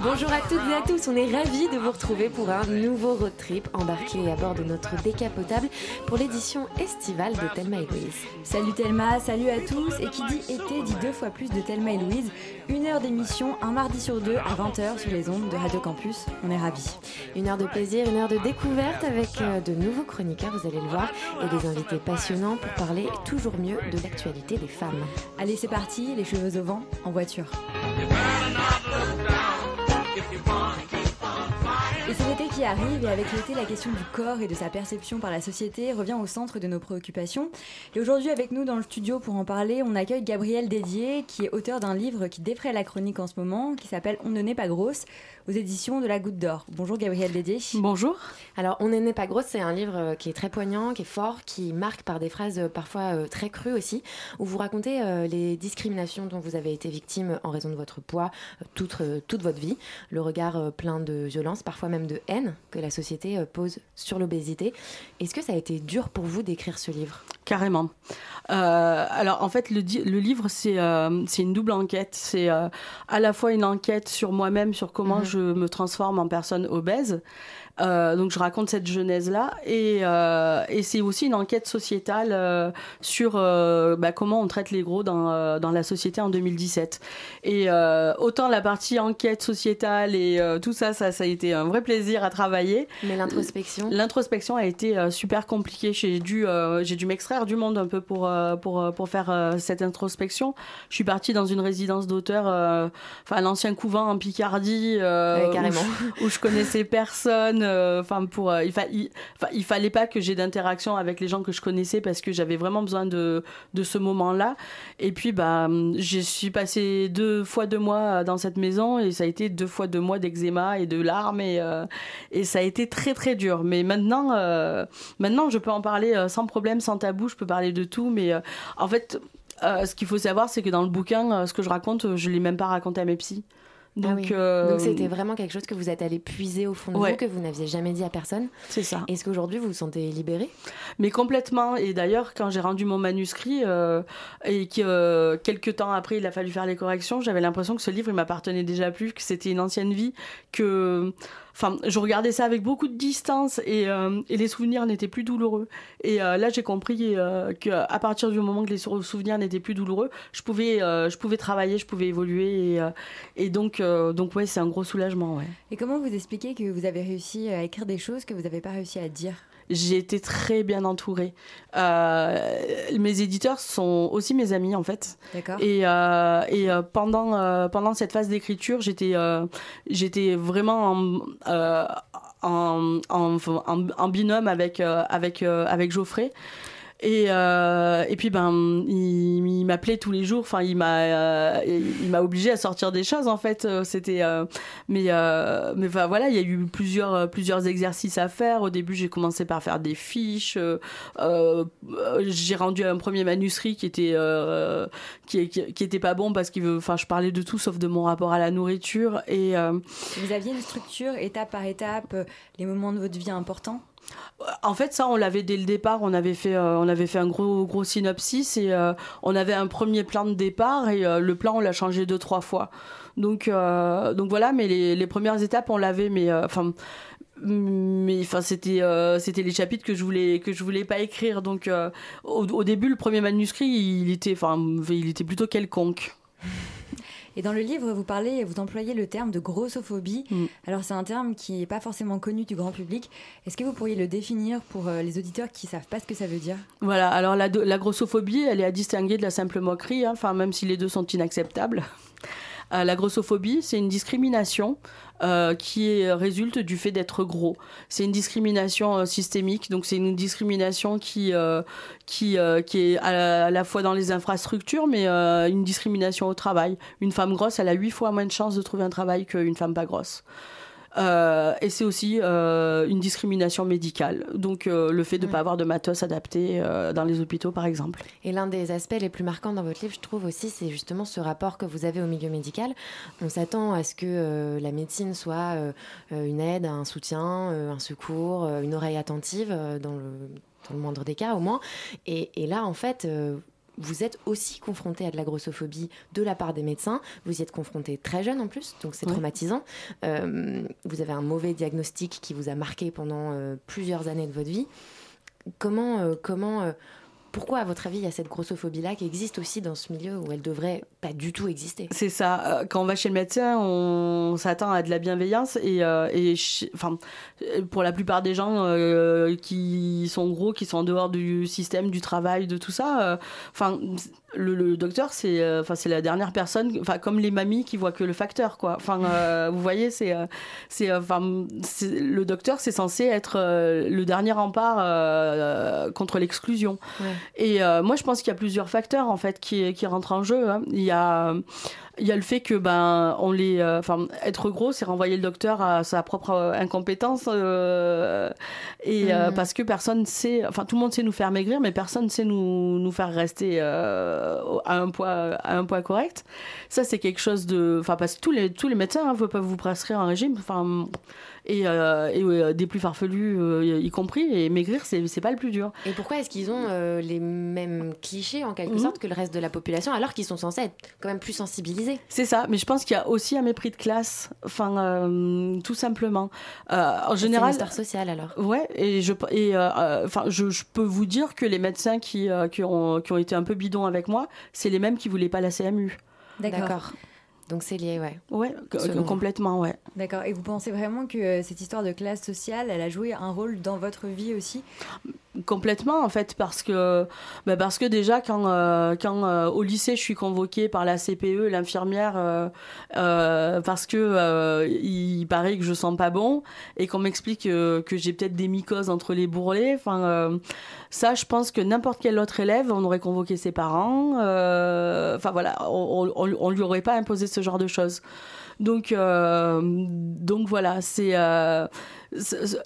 Bonjour à toutes et à tous, on est ravis de vous retrouver pour un nouveau road trip embarqué à bord de notre décapotable pour l'édition estivale de Thelma et Louise. Salut Thelma, salut à tous, et qui dit été dit deux fois plus de Thelma et Louise, une heure d'émission un mardi sur deux à 20h sur les ondes de Radio Campus, on est ravis. Une heure de plaisir, une heure de découverte avec euh, de nouveaux chroniqueurs, vous allez le voir, et des invités passionnants pour parler toujours mieux de l'actualité des femmes. Allez c'est parti, les cheveux au vent, en voiture. Et c'est l'été qui arrive et avec l'été, la question du corps et de sa perception par la société revient au centre de nos préoccupations. Et aujourd'hui, avec nous dans le studio pour en parler, on accueille Gabrielle Dédier, qui est auteur d'un livre qui défraie la chronique en ce moment, qui s'appelle On ne naît pas grosse, aux éditions de la Goutte d'Or. Bonjour Gabrielle Dédier. Bonjour. Alors, On ne naît pas grosse, c'est un livre euh, qui est très poignant, qui est fort, qui marque par des phrases euh, parfois euh, très crues aussi, où vous racontez les discriminations dont vous avez été victime en raison de votre poids toute, toute votre vie, le regard plein de violence, parfois même de haine que la société pose sur l'obésité. Est-ce que ça a été dur pour vous d'écrire ce livre? Carrément. Euh, alors en fait, le, le livre, c'est euh, c'est une double enquête. C'est euh, à la fois une enquête sur moi-même, sur comment Mhm. je me transforme en personne obèse. Euh, donc je raconte cette genèse-là. Et, euh, et c'est aussi une enquête sociétale euh, sur euh, bah, comment on traite les gros dans, euh, dans la société en 2017. Et euh, autant la partie enquête sociétale et euh, tout ça, ça, ça a été un vrai plaisir à travailler. Mais l'introspection? L'introspection a été euh, super compliquée. J'ai dû, euh, j'ai dû m'extraire du monde un peu pour, euh, pour, pour faire euh, cette introspection. Je suis partie dans une résidence d'auteur, euh, enfin l'ancien couvent en Picardie, euh, Ouais, carrément. Où, je, où je connaissais personne. Euh, Enfin, pour, euh, il, il, fallait pas que j'ai d'interaction avec les gens que je connaissais parce que j'avais vraiment besoin de, de ce moment-là. Et puis, bah, je suis passée deux fois deux mois dans cette maison et ça a été deux fois deux mois d'eczéma et de larmes et, euh, et ça a été très très dur. Mais maintenant, euh, maintenant, je peux en parler euh, sans problème, sans tabou. Je peux parler de tout. Mais euh, en fait, euh, ce qu'il faut savoir, c'est que dans le bouquin, euh, ce que je raconte, euh, je l'ai même pas raconté à mes psys. Donc, Ah oui. euh, Donc c'était vraiment quelque chose que vous êtes allé puiser au fond de Ouais. vous, que vous n'aviez jamais dit à personne. c'est ça. Est-ce qu'aujourd'hui vous vous sentez libérée? Mais complètement. Et d'ailleurs, quand j'ai rendu mon manuscrit euh, et que euh, quelques temps après, il a fallu faire les corrections, j'avais l'impression que ce livre, il m'appartenait déjà plus, que c'était une ancienne vie, que, enfin, je regardais ça avec beaucoup de distance et, euh, les souvenirs n'étaient plus douloureux. Et euh, là, j'ai compris euh, que à partir du moment que les sou- souvenirs n'étaient plus douloureux, je pouvais, euh, je pouvais travailler, je pouvais évoluer. Et, donc, donc ouais, c'est un gros soulagement. Et comment vous expliquez que vous avez réussi à écrire des choses que vous n'avez pas réussi à dire? J'ai été très bien entourée. Euh, mes éditeurs sont aussi mes amis en fait. D'accord Et, euh, et euh, pendant, euh, pendant cette phase d'écriture, j'étais euh, j'étais vraiment en, euh, en, en, en- en binôme avec, euh, avec, euh, avec Geoffrey. Et, euh, et puis ben il, m'appelait tous les jours. Enfin il m'a euh, il m'a obligé à sortir des choses en fait. Euh, c'était euh, mais euh, mais voilà il y a eu plusieurs plusieurs exercices à faire. Au début j'ai commencé par faire des fiches. J'ai rendu un premier manuscrit qui était qui, qui, qui était pas bon parce qu'il veut enfin je parlais de tout sauf de mon rapport à la nourriture. Et Vous aviez une structure étape par étape, les moments de votre vie importants? En fait, ça, on l'avait dès le départ. On avait fait, euh, on avait fait un gros, synopsis et euh, on avait un premier plan de départ et euh, le plan, on l'a changé deux, trois fois. Donc, donc voilà. Mais les, premières étapes, on l'avait, mais enfin. mais enfin c'était c'était les chapitres que je voulais que je voulais pas écrire donc au, au début le premier manuscrit il était enfin il était plutôt quelconque Et dans le livre, vous parlez, vous employez le terme de grossophobie. Mm. Alors c'est un terme qui n'est pas forcément connu du grand public. Est-ce que vous pourriez le définir pour euh, les auditeurs qui savent pas ce que ça veut dire? Voilà, alors la, la grossophobie, elle est à distinguer de la simple moquerie, hein, même si les deux sont inacceptables. Euh, la grossophobie, c'est une discrimination euh, qui résulte du fait d'être gros. C'est une discrimination euh, systémique, donc c'est une discrimination qui, euh, qui, euh, qui est à la, à la fois dans les infrastructures, mais euh, une discrimination au travail. Une femme grosse, elle a huit fois moins de chances de trouver un travail qu'une femme pas grosse. Euh, et c'est aussi euh, une discrimination médicale. Donc euh, le fait de ne pas avoir de matos adapté dans les hôpitaux, par exemple. Et l'un des aspects les plus marquants dans votre livre, je trouve aussi, c'est justement ce rapport que vous avez au milieu médical. On s'attend à ce que la médecine soit une aide, un soutien, un secours, une oreille attentive dans le, dans le moindre des cas au moins. Et, et là, en fait vous êtes aussi confronté à de la grossophobie de la part des médecins. Vous y êtes confronté très jeune en plus, donc c'est traumatisant. Euh, vous avez un mauvais diagnostic qui vous a marqué pendant euh, plusieurs années de votre vie. Comment, euh, comment pourquoi, à votre avis, il y a cette grossophobie-là qui existe aussi dans ce milieu où elle devrait pas du tout exister? C'est ça. Euh, quand on va chez le médecin, on s'attend à de la bienveillance et, euh, et enfin, pour la plupart des gens euh, qui sont gros, qui sont en dehors du système, du travail, de tout ça, enfin, le, docteur, c'est enfin c'est la dernière personne, enfin comme les mamies qui voient que le facteur, quoi. Enfin, vous voyez, c'est c'est enfin le docteur, c'est censé être le dernier rempart contre l'exclusion. Et euh, moi, je pense qu'il y a plusieurs facteurs en fait qui, qui rentrent en jeu. Hein. Il y a il y a le fait que ben on les euh, enfin être gros c'est renvoyer le docteur à sa propre euh, incompétence et mm. parce que personne sait enfin tout le monde sait nous faire maigrir mais personne sait nous, nous faire rester à un poids à un poids correct ça c'est quelque chose de enfin parce que tous les tous les médecins ne hein, peuvent vous prescrire un régime enfin et, euh, euh, des plus farfelus euh, y compris. Et maigrir, c'est pas le plus dur. Et pourquoi est-ce qu'ils ont les mêmes clichés en quelque mhm. sorte que le reste de la population alors qu'ils sont censés être quand même plus sensibilisés? C'est ça, mais je pense qu'il y a aussi un mépris de classe, enfin tout simplement. en général, c'est une sociale alors. Ouais, et je et enfin je, je, peux vous dire que les médecins qui qui ont qui ont été un peu bidons avec moi, c'est les mêmes qui voulaient pas la CMU. D'accord. Donc c'est lié, ouais. Ouais, complètement, ouais. D'accord. Et vous pensez vraiment que euh, cette histoire de classe sociale, elle a joué un rôle dans votre vie aussi? Complètement, en fait, parce que, bah parce que déjà, quand, euh, quand euh, au lycée, je suis convoquée par la CPE, l'infirmière, parce que il paraît que je sens pas bon et qu'on m'explique que j'ai peut-être des mycoses entre les bourrelets. Enfin, ça, je pense que n'importe quel autre élève, on aurait convoqué ses parents. Enfin voilà, on, on, on, lui aurait pas imposé ce genre de choses. Donc, euh, donc voilà, c'est euh,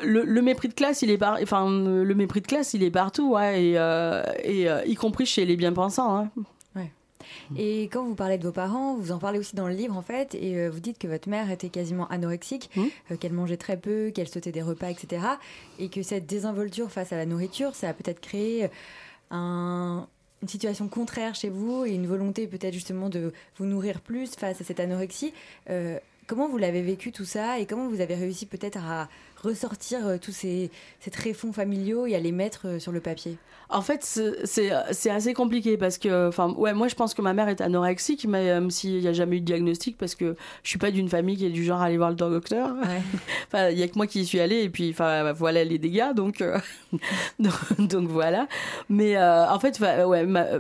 le, mépris de classe, il est par, enfin le mépris de classe, il est partout, ouais, et, euh, et y compris chez les bien-pensants. Hein. Et quand vous parlez de vos parents, vous en parlez aussi dans le livre en fait, et vous dites que votre mère était quasiment anorexique, mmh. qu'elle mangeait très peu, qu'elle sautait des repas, etc. Et que cette désinvolture face à la nourriture, ça a peut-être créé un, une situation contraire chez vous et une volonté peut-être justement de vous nourrir plus face à cette anorexie. Euh, comment vous l'avez vécu tout ça et comment vous avez réussi peut-être à ressortir euh, tous ces, ces tréfonds familiaux et à les mettre euh, sur le papier? En fait, c'est assez compliqué parce que, enfin, ouais, moi je pense que ma mère est anorexique, mais même s'il n'y a jamais eu de diagnostic, parce que je suis pas d'une famille qui est du genre à aller voir le docteur. enfin, il y a que moi qui y suis allée et puis, enfin, voilà les dégâts, donc, donc, voilà. Mais en fait, ouais, ma,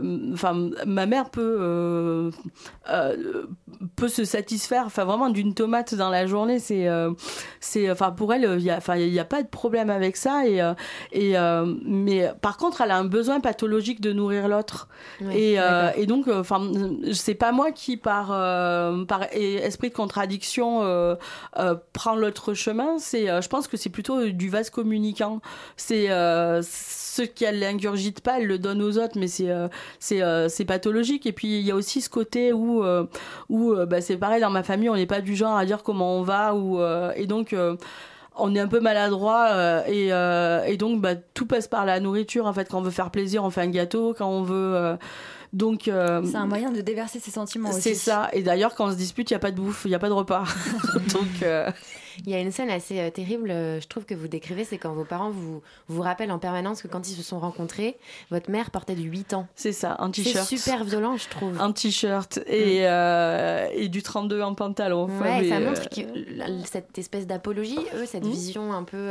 ma mère peut, peut se satisfaire, enfin, vraiment d'une tomate dans la journée. C'est, c'est, enfin, pour elle, il y a enfin, il n'y a pas de problème avec ça. Et, euh, et, euh, mais par contre, elle a un besoin pathologique de nourrir l'autre. et, euh, et, donc, enfin, c'est pas moi qui, par, par esprit de contradiction, prend l'autre chemin. C'est, je pense que c'est plutôt du vase communicant. C'est ce qu'elle n'ingurgite pas, elle le donne aux autres, mais c'est c'est pathologique. Et puis il y a aussi ce côté où où bah, c'est pareil dans ma famille, on n'est pas du genre à dire comment on va ou et donc on est un peu maladroit euh, et, euh, et, donc bah, tout passe par la nourriture en fait. Quand on veut faire plaisir on fait un gâteau. Quand on veut euh, donc c'est un moyen de déverser ses sentiments aussi. c'est ça. Et d'ailleurs quand on se dispute il y a pas de bouffe il y a pas de repas. Donc il y a une scène assez euh, terrible, euh, je trouve que vous décrivez, c'est quand vos parents vous, vous rappellent en permanence que quand ils se sont rencontrés, votre mère portait du 8 ans. C'est ça, un t-shirt. C'est super violent, je trouve. Un t-shirt et, mm. euh, et du 32 en pantalon. Ouais, ça montre que cette espèce d'apologie, eux, cette mm. vision un peu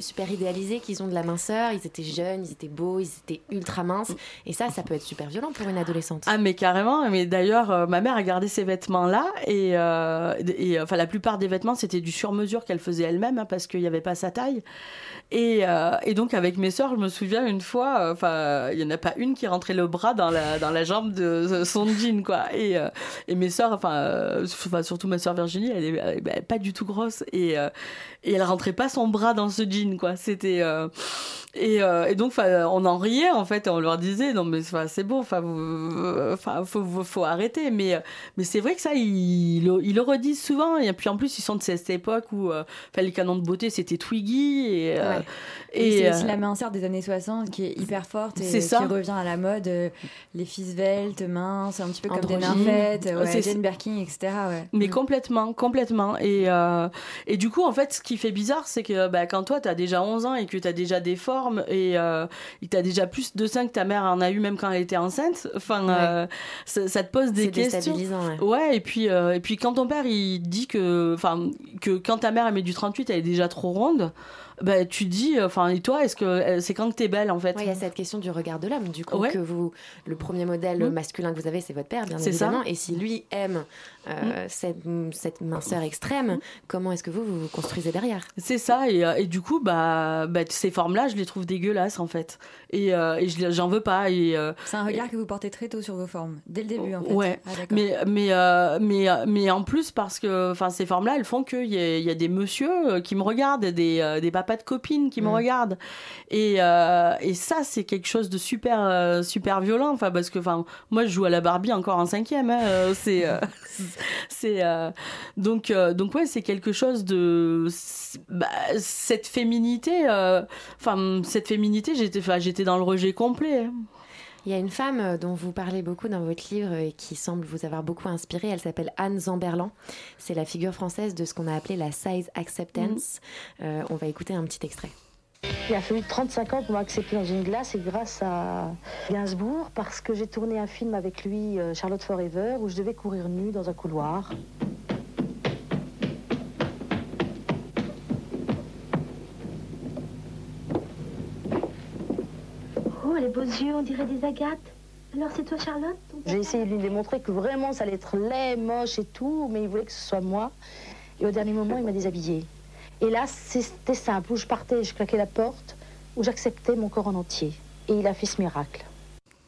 super idéalisée qu'ils ont de la minceur, ils étaient jeunes, ils étaient beaux, ils étaient ultra minces. Mm. Et ça, ça peut être super violent pour une adolescente. Ah, mais carrément. Mais d'ailleurs, ma mère a gardé ces vêtements-là et, et enfin, la plupart des vêtements, c'était du sur mesure qu'elle faisait elle-même hein, parce qu'il n'y avait pas sa taille. Et, et, donc avec mes sœurs, je me souviens une fois, enfin, il n'y en a pas une qui rentrait le bras dans la, dans la jambe de son jean, quoi. Et, et mes sœurs, enfin, surtout ma sœur Virginie, elle est, pas du tout grosse et, et elle rentrait pas son bras dans ce jean, quoi. C'était et, et, donc, on en riait en fait, et on leur disait non mais c'est bon, enfin, enfin, faut, faut, arrêter. Mais, mais c'est vrai que ça, ils, ils, le redisent souvent. Et puis en plus, ils sont de cette époque où les canons de beauté c'était Twiggy et, c'est aussi la minceur des années 60 qui est hyper forte et qui revient à la mode. les filles sveltes, minces, un petit peu comme des nymphètes, ouais, Jane Birkin, etc. Mais mm. complètement, complètement. Et, et du coup, en fait, ce qui fait bizarre, c'est que bah, quand toi, tu as déjà 11 ans et que tu as déjà des formes et tu as déjà plus de seins que ta mère en a eu même quand elle était enceinte. Enfin, ça, ça, te pose des questions. Ouais. ouais. et puis et puis quand ton père il dit que enfin que quand ta mère elle met du 38, elle est déjà trop ronde bah, tu dis, euh, enfin, et toi, est-ce que euh, c'est quand que t'es belle en fait Il y a cette question du regard de l'homme, du coup, que vous, le premier modèle mm. masculin que vous avez, c'est votre père, bien évidemment. Et si lui aime euh, mm. cette, cette, minceur extrême, comment est-ce que vous vous construisez derrière? C'est ça, et, et, du coup, bah, bah ces formes-là, je les trouve dégueulasses en fait, et, et j'en veux pas. Et, c'est un regard que vous portez très tôt sur vos formes, dès le début en fait. Ouais, ah, mais mais mais mais en plus parce que, enfin, ces formes-là, elles font qu'il y, y, a des messieurs qui me regardent, des des papas de copines qui me mm. regardent. Et, euh, et ça, c'est quelque chose de super, euh, super violent. Enfin, parce que, moi, je joue à la Barbie encore en cinquième. Hein, euh, c'est, c'est, donc, donc ouais, c'est quelque chose de, bah, cette féminité. Enfin, cette féminité, j'étais, j'étais dans le rejet complet. Hein. Il y a une femme euh, dont vous parlez beaucoup dans votre livre et qui semble vous avoir beaucoup inspiré. Elle s'appelle Anne Zamberlan. C'est la figure française de ce qu'on a appelé la size acceptance. Mm. Euh, on va écouter un petit extrait. Il a fallu 35 ans pour m'accepter dans une glace et grâce à Gainsbourg parce que j'ai tourné un film avec lui, euh, Charlotte Forever, où je devais courir nue dans un couloir. les beaux yeux, on dirait des agates. Alors c'est toi Charlotte J'ai essayé de lui démontrer que vraiment ça allait être laid, moche et tout, mais il voulait que ce soit moi. Et au dernier moment, il m'a déshabillée. Et là, c'était simple, où je partais, je claquais la porte, où j'acceptais mon corps en entier. Et il a fait ce miracle.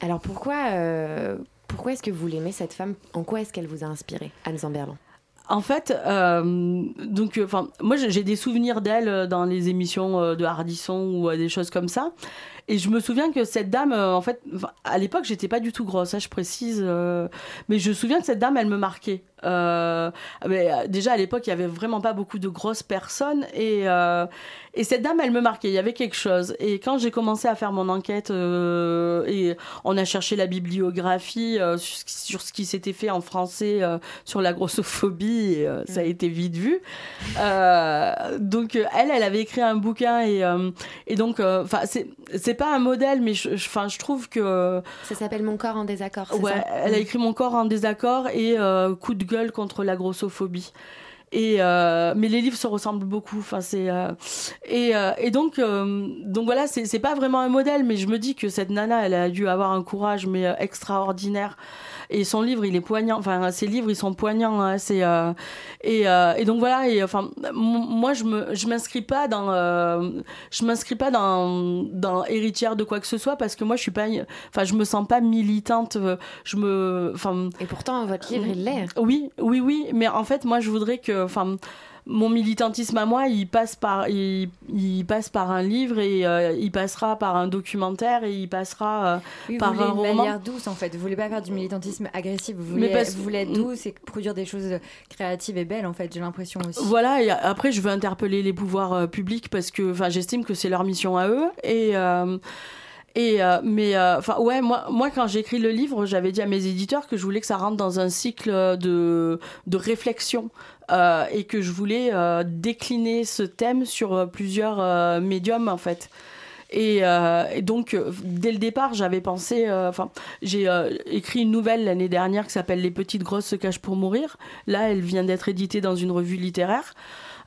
Alors pourquoi, euh, pourquoi est-ce que vous l'aimez, cette femme? En quoi est-ce qu'elle vous a inspiré, Anne Zamberlan? En fait, euh, donc, enfin, moi j'ai des souvenirs d'elle dans les émissions euh, de Hardisson ou des choses comme ça. Et je me souviens que cette dame, euh, en fait, à l'époque, j'étais pas du tout grosse, ça je précise, euh, mais je me souviens que cette dame, elle me marquait. Euh, mais déjà à l'époque, il y avait vraiment pas beaucoup de grosses personnes et, et cette dame, elle me marquait. Il y avait quelque chose. Et quand j'ai commencé à faire mon enquête et on a cherché la bibliographie sur, ce qui s'était fait en français sur la grossophobie, et, ça a mm. été vite vu. donc elle, elle avait écrit un bouquin et, et donc, enfin, c'est pas un modèle, mais je, je, je trouve que. Ça s'appelle Mon corps en désaccord. Ouais, ça? elle a écrit Mon corps en désaccord et euh, Coup de gueule contre la grossophobie. Et euh, mais les livres se ressemblent beaucoup. Enfin, c'est euh, et, et donc donc voilà, c'est pas vraiment un modèle, mais je me dis que cette nana, elle a dû avoir un courage mais extraordinaire et son livre il est poignant. Enfin ses livres ils sont poignants hein, c'est euh, et, euh, et, donc voilà et enfin moi je me je m'inscris pas dans euh, je m'inscris pas dans dans héritière de quoi que ce soit parce que moi je suis pas enfin je me sens pas militante je me enfin et pourtant votre livre il l'est. Oui oui oui. Mais en fait moi je voudrais que enfin mon militantisme à moi, il passe par, il, passe par un livre et euh, il passera par un documentaire et il passera euh, par un roman. une manière douce en fait. Vous voulez pas faire du militantisme agressif. Vous voulez, vous voulez être douce et produire des choses créatives et belles en fait. J'ai l'impression aussi. Voilà. Et après, je veux interpeller les pouvoirs euh, publics parce que, enfin, j'estime que c'est leur mission à eux et. Et mais enfin ouais moi moi quand j'ai écrit le livre j'avais dit à mes éditeurs que je voulais que ça rentre dans un cycle de de réflexion euh, et que je voulais euh, décliner ce thème sur euh, plusieurs médiums en fait. Et, donc, dès le départ, j'avais pensé. Enfin, j'ai écrit une nouvelle l'année dernière qui s'appelle Les petites grosses se cachent pour mourir. Là, elle vient d'être éditée dans une revue littéraire.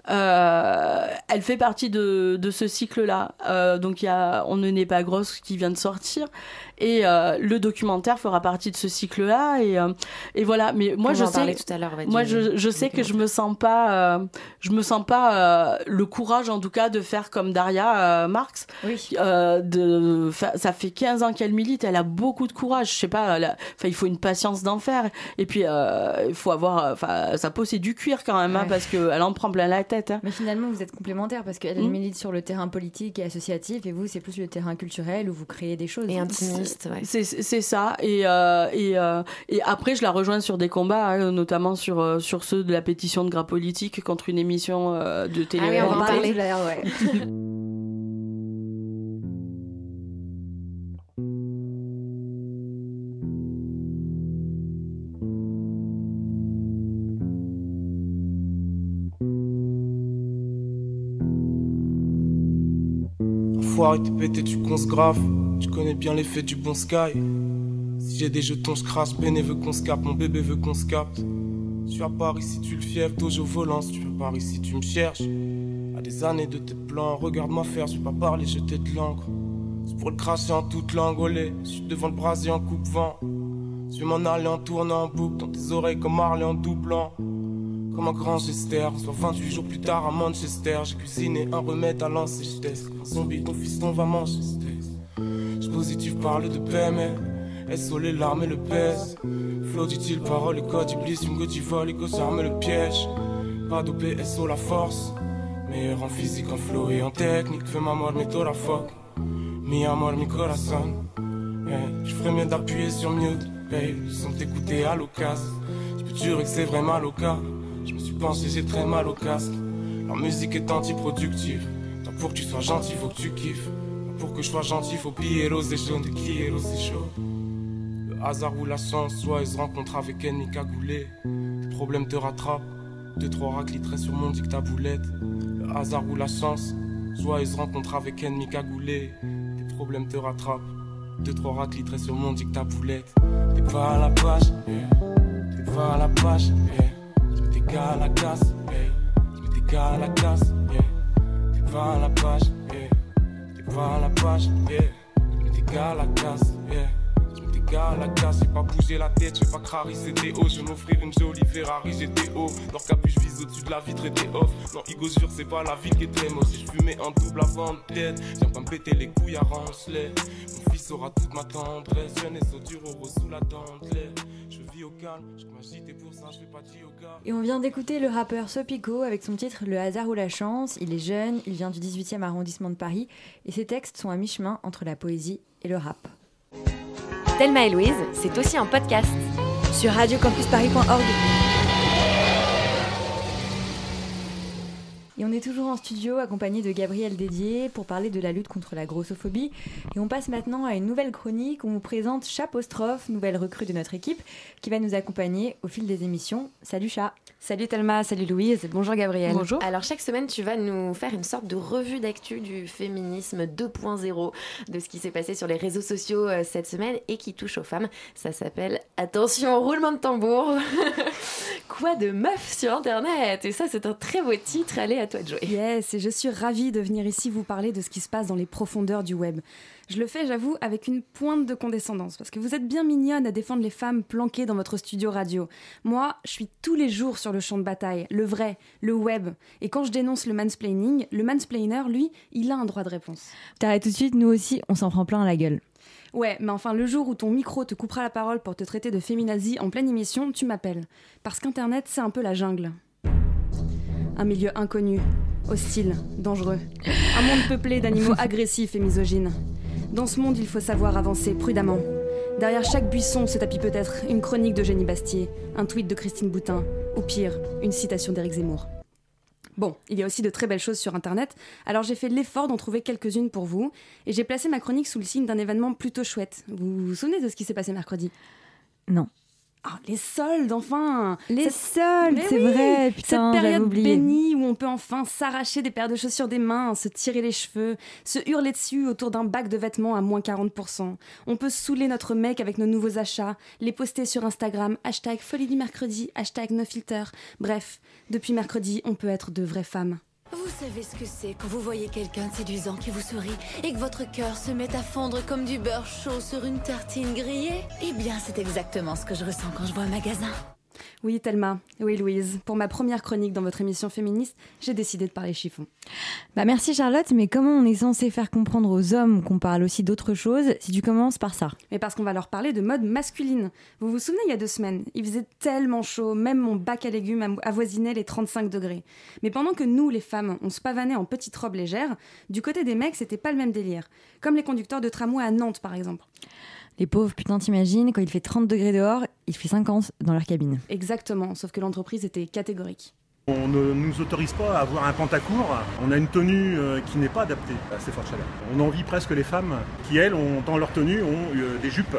elle fait partie de, de ce cycle-là. donc il y a On ne n'est pas grosse qui vient de sortir. Et le documentaire fera partie de ce cycle-là. Et, et voilà. Mais moi, je sais, tout à moi, je, je sais que je me sens pas, je me sens pas le courage, en tout cas, de faire comme Daria Marx. Oui. de, ça fait 15 ans qu'elle milite. Elle a beaucoup de courage. Je sais pas. il faut une patience d'enfer. Et puis, il faut avoir, enfin, sa peau c'est du cuir quand même, hein, parce qu'elle en prend plein la tête. Hein. Mais finalement, vous êtes complémentaires parce qu'elle hmm. milite sur le terrain politique et associatif, et vous, c'est plus le terrain culturel où vous créez des choses. Et intimiste, ouais. C'est ça. Et, euh, et, euh, et, après, je la rejoins sur des combats, hein, notamment sur, euh, sur ceux de la pétition de gras politique contre une émission de télé. Ah oui, on va en parler. Ouais. faut arrêter péter, tu grave. Tu connais bien l'effet du bon sky. Si j'ai des jetons, je crache. Béné veut qu'on se capte, mon bébé veut qu'on se capte. Je suis à Paris si tu le fièvre, dojo volant. Si tu veux Paris si tu me cherches. À des années de tes plans, regarde-moi faire, je vais pas parler, jeter de l'encre. C'est pour le cracher en toute langue, olé. Je suis devant le brasier en coupe-vent. Je vais m'en aller en tournant en boucle dans tes oreilles comme Marley en doublant comme un grand gester. Soit 28 jours plus tard à Manchester, j'ai cuisiné un remède à teste un zombie, ton fiston va manger. Positif parle de PML. SO les larmes et le pèse. Flow dit-il, parole et code, iblis, une go vol, et j'arme le piège. Pas dopé, SO la force. Meilleur en physique, en flow et en technique. Fais ma mort, mais la fuck. Mi amor, mi corazon. je ferais mieux d'appuyer sur mute, babe. Sans t'écouter à l'occasion. Je peux jurer que c'est vraiment le cas. Je me suis pensé, j'ai très mal au casque. La musique est anti-productive. Tant pour que tu sois gentil, faut que tu kiffes. Pour que je sois gentil, faut piller rose et jaune, qui rose et chaud. Le hasard ou la chance, soit ils se rencontrent avec ennemi cagoulé. Les problèmes te rattrapent. Deux, trois racliteraient sur mon dictaboulette. Le hasard ou la chance, soit ils se rencontrent avec ennemi cagoulé. Les problèmes te rattrapent. Deux, trois racliteraient sur mon dictaboulette. T'es pas à la page, t'es pas à la page, gars à la casse, mets des gars à la casse. T'es pas à la page, à la page, yeah. Gars à la casse, yeah. Gars à la casse, j'ai pas bougé la tête, j'ai pas crarissé des hauts. Je vais m'offrir une jolie Ferrari, j'étais haut. Leur capuche vise au-dessus de la vitre des off. Non, Igo sûr, c'est pas la ville qui est très moche. Si fumais un double avant de tête, j'aime pas me péter les couilles, arrange-les. Mon fils aura toute ma tendresse, jeune et saut dur sous la dentelle. Et on vient d'écouter le rappeur Sopico avec son titre Le hasard ou la chance. Il est jeune, il vient du 18e arrondissement de Paris et ses textes sont à mi-chemin entre la poésie et le rap. Thelma et Louise, c'est aussi un podcast sur radiocampusparis.org. Et on est toujours en studio accompagné de Gabriel Dédier pour parler de la lutte contre la grossophobie. Et on passe maintenant à une nouvelle chronique où on vous présente Chapostrophe, nouvelle recrue de notre équipe, qui va nous accompagner au fil des émissions. Salut Chat Salut Thelma, salut Louise, bonjour Gabriel. Bonjour. Alors chaque semaine, tu vas nous faire une sorte de revue d'actu du féminisme 2.0, de ce qui s'est passé sur les réseaux sociaux euh, cette semaine et qui touche aux femmes. Ça s'appelle Attention, roulement de tambour. Quoi de meuf sur Internet? Et ça, c'est un très beau titre. Allez, à toi de jouer. Yes, et je suis ravie de venir ici vous parler de ce qui se passe dans les profondeurs du web. Je le fais, j'avoue, avec une pointe de condescendance, parce que vous êtes bien mignonne à défendre les femmes planquées dans votre studio radio. Moi, je suis tous les jours sur le champ de bataille, le vrai, le web. Et quand je dénonce le mansplaining, le mansplainer, lui, il a un droit de réponse. T'arrêtes tout de suite, nous aussi, on s'en prend plein à la gueule. Ouais, mais enfin, le jour où ton micro te coupera la parole pour te traiter de féminazie en pleine émission, tu m'appelles. Parce qu'Internet, c'est un peu la jungle. Un milieu inconnu, hostile, dangereux. Un monde peuplé d'animaux agressifs et misogynes. Dans ce monde, il faut savoir avancer prudemment. Derrière chaque buisson se tapit peut-être une chronique de Jenny Bastier, un tweet de Christine Boutin, ou pire, une citation d'Éric Zemmour. Bon, il y a aussi de très belles choses sur Internet, alors j'ai fait l'effort d'en trouver quelques-unes pour vous, et j'ai placé ma chronique sous le signe d'un événement plutôt chouette. Vous vous souvenez de ce qui s'est passé mercredi? Non. Ah, les soldes, enfin Les Cette- soldes, c'est oui, vrai, putain, Cette période bénie où on peut enfin s'arracher des paires de chaussures des mains, se tirer les cheveux, se hurler dessus autour d'un bac de vêtements à moins 40%. On peut saouler notre mec avec nos nouveaux achats, les poster sur Instagram, hashtag folie du mercredi, hashtag no filter. Bref, depuis mercredi, on peut être de vraies femmes. Vous savez ce que c'est quand vous voyez quelqu'un séduisant qui vous sourit et que votre cœur se met à fondre comme du beurre chaud sur une tartine grillée? Eh bien, c'est exactement ce que je ressens quand je vois un magasin. Oui, Thelma. Oui, Louise. Pour ma première chronique dans votre émission féministe, j'ai décidé de parler chiffon. Bah merci Charlotte, mais comment on est censé faire comprendre aux hommes qu'on parle aussi d'autre chose si tu commences par ça? Mais parce qu'on va leur parler de mode masculine. Vous vous souvenez, il y a deux semaines, il faisait tellement chaud, même mon bac à légumes avoisinait les 35 degrés. Mais pendant que nous, les femmes, on se pavanait en petites robes légères, du côté des mecs, c'était pas le même délire. Comme les conducteurs de tramway à Nantes, par exemple. Les pauvres, putain, t'imagines, quand il fait 30 degrés dehors, il fait 50 dans leur cabine. Exactement, sauf que l'entreprise était catégorique. On ne nous autorise pas à avoir un pantacourt. On a une tenue euh, qui n'est pas adaptée à ces fortes chaleurs. On envie presque les femmes qui, elles, ont, dans leur tenue, ont euh, des jupes.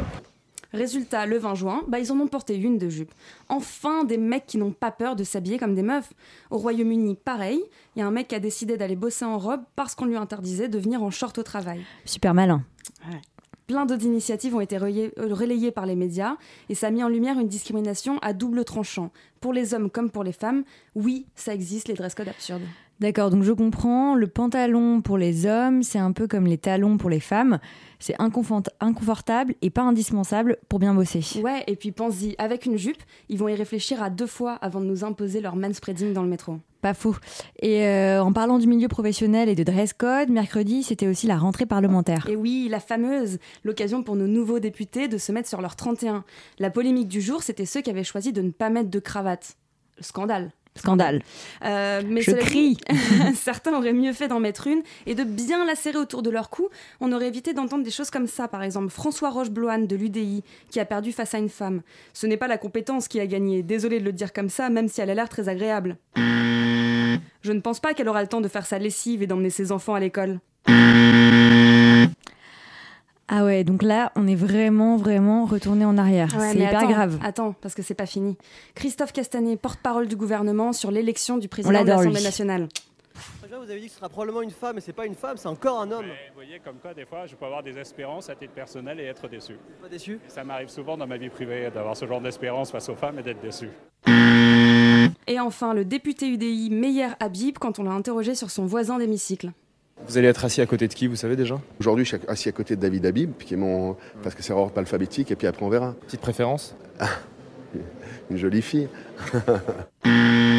Résultat, le 20 juin, bah ils en ont porté une de jupe. Enfin, des mecs qui n'ont pas peur de s'habiller comme des meufs. Au Royaume-Uni, pareil, il y a un mec qui a décidé d'aller bosser en robe parce qu'on lui interdisait de venir en short au travail. Super malin. Plein d'autres initiatives ont été relayées, euh, relayées par les médias et ça a mis en lumière une discrimination à double tranchant. Pour les hommes comme pour les femmes, oui, ça existe, les dress codes absurdes. D'accord, donc je comprends, le pantalon pour les hommes, c'est un peu comme les talons pour les femmes. C'est inconfort- inconfortable et pas indispensable pour bien bosser. Ouais, et puis pense-y, avec une jupe, ils vont y réfléchir à deux fois avant de nous imposer leur manspreading dans le métro. Pas faux. Et euh, en parlant du milieu professionnel et de dress code, mercredi, c'était aussi la rentrée parlementaire. Et oui, la fameuse, l'occasion pour nos nouveaux députés de se mettre sur leur 31. La polémique du jour, c'était ceux qui avaient choisi de ne pas mettre de cravate. Scandale. Scandale. Euh, mais Je crie. dit, certains auraient mieux fait d'en mettre une et de bien la serrer autour de leur cou. On aurait évité d'entendre des choses comme ça, par exemple François Roche-Bloane de l'UDI qui a perdu face à une femme. Ce n'est pas la compétence qui a gagné, désolé de le dire comme ça, même si elle a l'air très agréable. Je ne pense pas qu'elle aura le temps de faire sa lessive et d'emmener ses enfants à l'école. Ah ouais, donc là, on est vraiment, vraiment retourné en arrière. Ouais, c'est hyper attends, grave. Attends, parce que c'est pas fini. Christophe Castanet, porte-parole du gouvernement sur l'élection du président de l'Assemblée nationale. Déjà, vous avez dit que ce sera probablement une femme, mais c'est pas une femme, c'est encore un homme. Vous voyez, comme quoi, des fois, je peux avoir des espérances à titre personnel et être déçu. Pas déçu Ça m'arrive souvent dans ma vie privée d'avoir ce genre d'espérance face aux femmes et d'être déçu. Et enfin, le député UDI Meyer Habib quand on l'a interrogé sur son voisin d'hémicycle. Vous allez être assis à côté de qui, vous savez déjà? Aujourd'hui, je suis assis à côté de David Habib, qui est mon... parce que c'est ordre alphabétique, et puis après on verra. Petite préférence? Une jolie fille.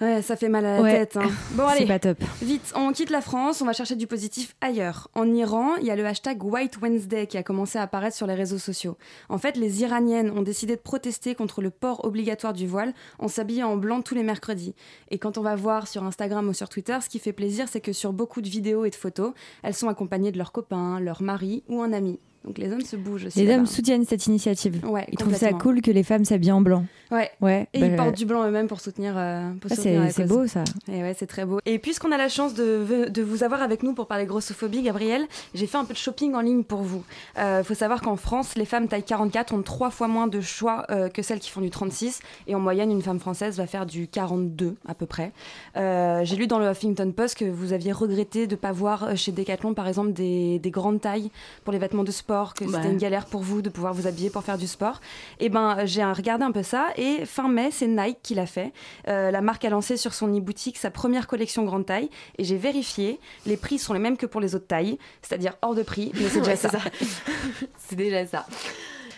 Ouais, ça fait mal à la Ouais. tête. hein. Bon, C'est allez, pas top. vite, on quitte la France, on va chercher du positif ailleurs. En Iran, il y a le hashtag White Wednesday qui a commencé à apparaître sur les réseaux sociaux. En fait, les Iraniennes ont décidé de protester contre le port obligatoire du voile en s'habillant en blanc tous les mercredis. Et quand on va voir sur Instagram ou sur Twitter, ce qui fait plaisir, c'est que sur beaucoup de vidéos et de photos, elles sont accompagnées de leurs copains, leur mari ou un ami. Donc les hommes se bougent aussi. Les hommes soutiennent cette initiative. Ouais, Ils trouvent ça cool que les femmes s'habillent en blanc. Ouais. Ouais. Et bah, ils portent du blanc eux-mêmes pour soutenir, euh, ah, c'est beau ça. Et ouais, c'est très beau. Et puisqu'on a la chance de, de vous avoir avec nous pour parler grossophobie, Gabriel, j'ai fait un peu de shopping en ligne pour vous. Il faut savoir qu'en France, les femmes taille 44 ont trois fois moins de choix euh, que celles qui font du 36. Et en moyenne, une femme française va faire du 42 à peu près. Euh, j'ai lu dans le Huffington Post que vous aviez regretté de ne pas voir euh, chez Decathlon, par exemple, des, des grandes tailles pour les vêtements de sport, que c'était Ouais. une galère pour vous de pouvoir vous habiller pour faire du sport. Et ben, j'ai regardé un peu ça. Et fin mai, c'est Nike qui l'a fait. Euh, la marque a lancé sur son e-boutique sa première collection grande taille. Et j'ai vérifié, les prix sont les mêmes que pour les autres tailles, c'est-à-dire hors de prix, mais c'est déjà Ouais, ça. c'est déjà ça.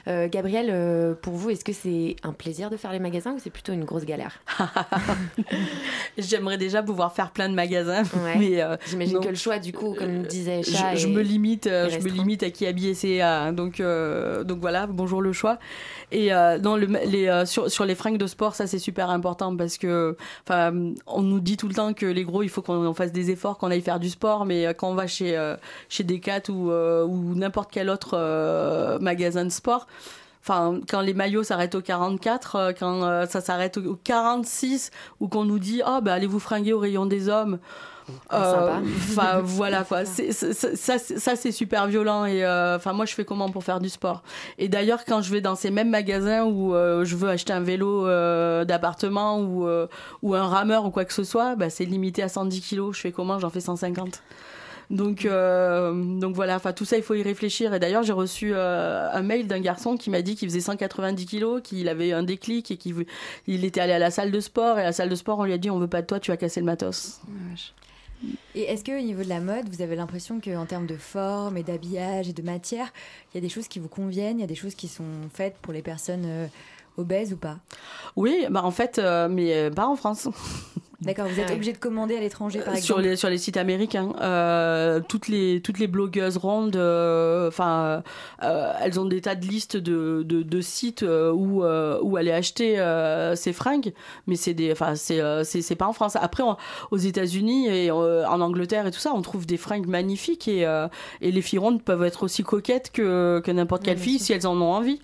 Euh, Gabriel, euh, pour vous, est-ce que c'est un plaisir de faire les magasins ou c'est plutôt une grosse galère J'aimerais déjà pouvoir faire plein de magasins. Ouais. Mais euh, J'imagine que le choix, du coup, comme disait je, Chat, je me limite, euh, je me limite à qui habiller c'est euh, donc euh, donc voilà, bonjour le choix. Et euh, dans le, les, euh, sur, sur les fringues de sport, ça c'est super important parce que on nous dit tout le temps que les gros il faut qu'on fasse des efforts, qu'on aille faire du sport, mais euh, quand on va chez euh, chez Decat ou ou n'importe quel autre magasin de sport. Enfin, quand les maillots s'arrêtent au 44, euh, quand euh, ça s'arrête au, au 46, ou qu'on nous dit, oh, bah, allez vous fringuer au rayon des hommes. Enfin, voilà quoi. Ça, c'est- ça, c'est super violent. Et euh, enfin, moi, je fais comment pour faire du sport? Et d'ailleurs, quand je vais dans ces mêmes magasins où euh, je veux acheter un vélo euh, d'appartement ou, euh, ou un rameur ou quoi que ce soit, bah, c'est limité à 110 kilos. Je fais comment? J'en fais 150. Donc, euh, donc voilà, enfin tout ça, il faut y réfléchir. Et d'ailleurs, j'ai reçu euh, un mail d'un garçon qui m'a dit qu'il faisait 190 kilos, qu'il avait un déclic et qu'il il était allé à la salle de sport. Et à la salle de sport, on lui a dit on veut pas de toi, tu vas casser le matos. Et est-ce qu'au niveau de la mode, vous avez l'impression qu'en termes de forme et d'habillage et de matière, il y a des choses qui vous conviennent, il y a des choses qui sont faites pour les personnes euh, obèses ou pas? Oui, bah en fait, euh, mais pas en France. D'accord, vous êtes obligé de commander à l'étranger par Euh, sur exemple les sur les sites américains. Euh, toutes les toutes les blogueuses rondes euh, enfin euh, elles ont des tas de listes de, de, de sites où où aller acheter ces fringues. Mais c'est des enfin c'est c'est pas en France. Après on- aux États-Unis et en Angleterre et tout ça on trouve des fringues magnifiques et et les filles rondes peuvent être aussi coquettes que que n'importe quelle fille si elles en ont envie.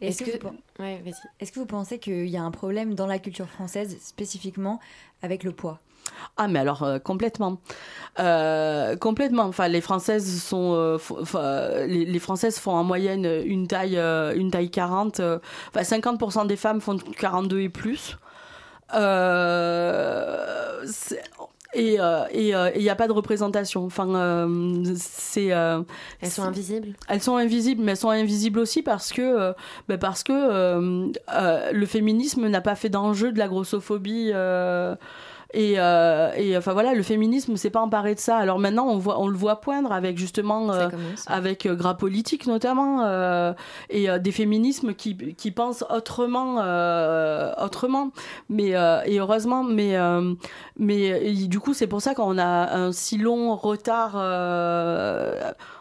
Est-ce que, que- vous, Ouais, est-ce que vous pensez qu'il y a un problème dans la culture française spécifiquement avec le poids Ah mais alors euh, complètement, Euh, complètement. Enfin les françaises sont, euh, les, françaises font en moyenne une taille, une taille 40. euh, Enfin 50% des femmes font 42 et plus. Et euh, et euh, il n'y a pas de représentation. Enfin euh, c'est. euh, Elles sont invisibles elles sont invisibles, mais elles sont invisibles aussi parce que, euh, ben parce que euh, euh, le féminisme n'a pas fait d'enjeu de la grossophobie. Et, euh, et enfin voilà, le féminisme s'est pas emparé de ça. Alors maintenant, on, voit, on le voit poindre avec justement, euh, avec euh, Gras Politique notamment, euh, et euh, des féminismes qui, qui pensent autrement, euh, autrement. Mais euh, et heureusement, mais euh, mais et du coup, c'est pour ça qu'on a un si long retard.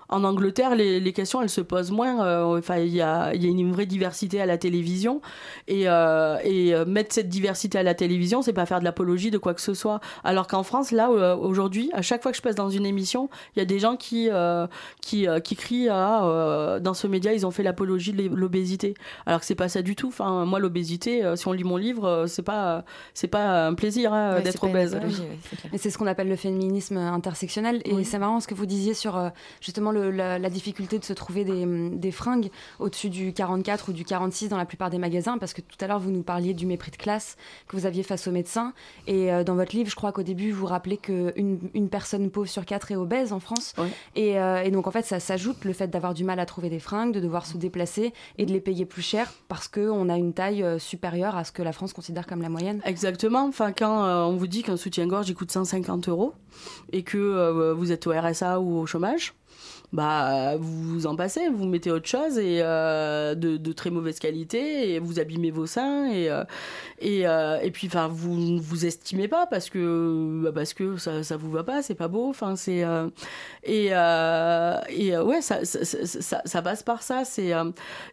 En Angleterre, les, les questions, elles se posent moins. Euh, Enfin, il y a, il y a une vraie diversité à la télévision. Et, euh, et euh, mettre cette diversité à la télévision, c'est pas faire de l'apologie de quoi que ce soit. Alors qu'en France, là, aujourd'hui, à chaque fois que je passe dans une émission, il y a des gens qui, euh, qui, euh, qui crient ah, euh, dans ce média, ils ont fait l'apologie de l'obésité. Alors que c'est pas ça du tout. Enfin, moi, l'obésité, si on lit mon livre, c'est pas, c'est pas un plaisir hein, Ouais, d'être obèse. Mais c'est ce qu'on appelle le féminisme intersectionnel. Et c'est marrant ce que vous disiez sur justement le- la, la difficulté de se trouver des, des fringues au-dessus du 44 ou du 46 dans la plupart des magasins. Parce que tout à l'heure, vous nous parliez du mépris de classe que vous aviez face aux médecins. Et euh, dans votre livre, je crois qu'au début, vous rappelez qu'une une personne pauvre sur quatre est obèse en France. Et, euh, et donc, en fait, ça s'ajoute le fait d'avoir du mal à trouver des fringues, de devoir se déplacer et de les payer plus cher parce qu'on a une taille euh, supérieure à ce que la France considère comme la moyenne. Exactement. Enfin, quand euh, on vous dit qu'un soutien-gorge coûte 150 euros et que vous êtes au RSA ou au chômage, bah vous en passez, vous mettez autre chose et euh, de, très mauvaise qualité et vous abîmez vos seins et euh, et, euh, et puis enfin vous ne vous estimez pas parce que bah, parce que ça ça vous va pas, c'est pas beau. Enfin c'est et et ouais ça ça, ça, passe par ça. C'est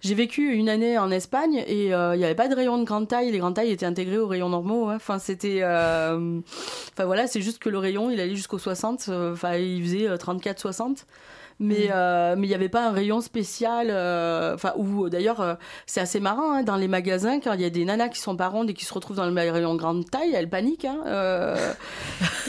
j'ai vécu une année en Espagne et il n'y avait pas de rayon de grande taille. Les grandes tailles étaient intégrées aux rayons normaux. hein. Enfin c'était enfin voilà c'est juste que le rayon il allait jusqu'au 60. euh, Enfin il faisait 34-60 mais Mm. euh, mais il n'y avait pas un rayon spécial euh, enfin où d'ailleurs euh, c'est assez marrant hein, dans les magasins quand il y a des nanas qui sont pas rondes et qui se retrouvent dans le rayon grande taille elles paniquent hein, euh,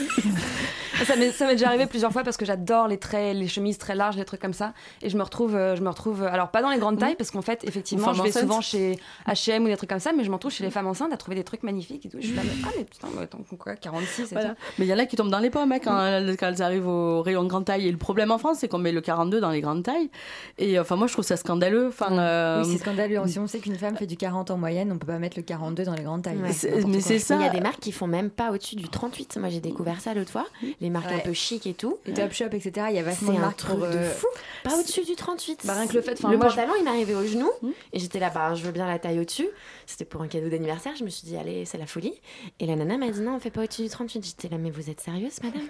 ça m'est ça m'est déjà arrivé plusieurs fois parce que j'adore les traits, les chemises très larges, les trucs comme ça. Et je me retrouve, euh, je me retrouve, alors pas dans les grandes tailles parce qu'en fait, effectivement, je vais souvent chez H&M ou des trucs comme ça, mais je m'en trouve chez les femmes enceintes à trouver des trucs magnifiques et tout. Je suis là, mais, ah mais putain, mais attends, quoi, 46 et Voilà. tout. Mais il y en a qui tombent dans les pommes hein, quand, elles, quand elles arrivent au rayon grande taille. Et le problème en France, c'est qu'on met le 42 dans les grandes tailles. Et enfin, moi, je trouve ça scandaleux. Enfin, euh, Oui, c'est scandaleux. Si on sait qu'une femme fait du 40 en moyenne, on peut pas mettre le 42 dans les grandes tailles. Ouais. C'est n'importe mais quoi. c'est ça. Il y a des marques qui font même pas au-dessus du 38. Moi, j'ai découvert ça l'autre fois. Les marques un peu chic et tout. Les Top Shop, etc. Il y a vachement C'est de un marques truc pour, de euh, fou. Pas au-dessus du 38. Bah, rien que le fait, le moi, je- pantalon, il m'arrivait au genou. Et j'étais là, bah, je veux bien la taille au-dessus. C'était pour un cadeau d'anniversaire. Je me suis dit, allez, c'est la folie. Et la nana m'a dit, non, on fait pas au-dessus du 38. J'étais là, mais vous êtes sérieuse, madame?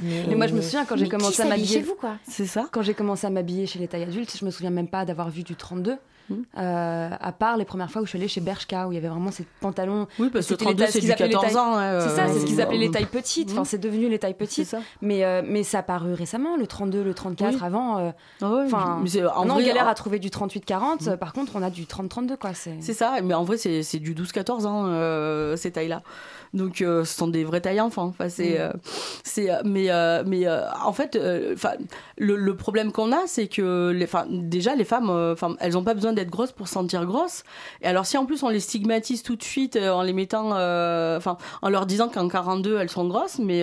Mais, moi, je me souviens quand j'ai commencé à m'habiller chez vous, quoi? C'est ça. Quand j'ai commencé à m'habiller chez les tailles adultes, je me souviens même pas d'avoir vu du 32. Euh, à part les premières fois où je suis allée chez Bershka, où il y avait vraiment ces pantalons. Oui, parce que C'était les 32, tailles- c'est ce qu'ils du appelaient les 14 tailles- ans, ouais, c'est ça, c'est ce qu'ils euh, appelaient les tailles petites. Enfin, c'est devenu les tailles petites. Mais, euh, mais ça a paru récemment, le 32, le 34 Oui. avant. euh, Ah ouais, Enfin, mais c'est- en on galère en- à trouver du 38-40. euh, Par contre, on a du 30-32, quoi. C'est C'est ça, mais en vrai, c'est c'est du 12-14 ans, euh, ces tailles-là. Donc, euh, ce sont des vraies tailles enfants. Enfin, c'est, Mm. euh, c'est, euh, mais, euh, mais euh, en fait, euh, enfin, le, le problème qu'on a, c'est que les, enfin, déjà, les femmes, euh, enfin, elles n'ont pas besoin d'être grosses pour se sentir grosses. Et alors, si en plus on les stigmatise tout de suite en les mettant, euh, enfin, en leur disant qu'en 42 elles sont grosses, mais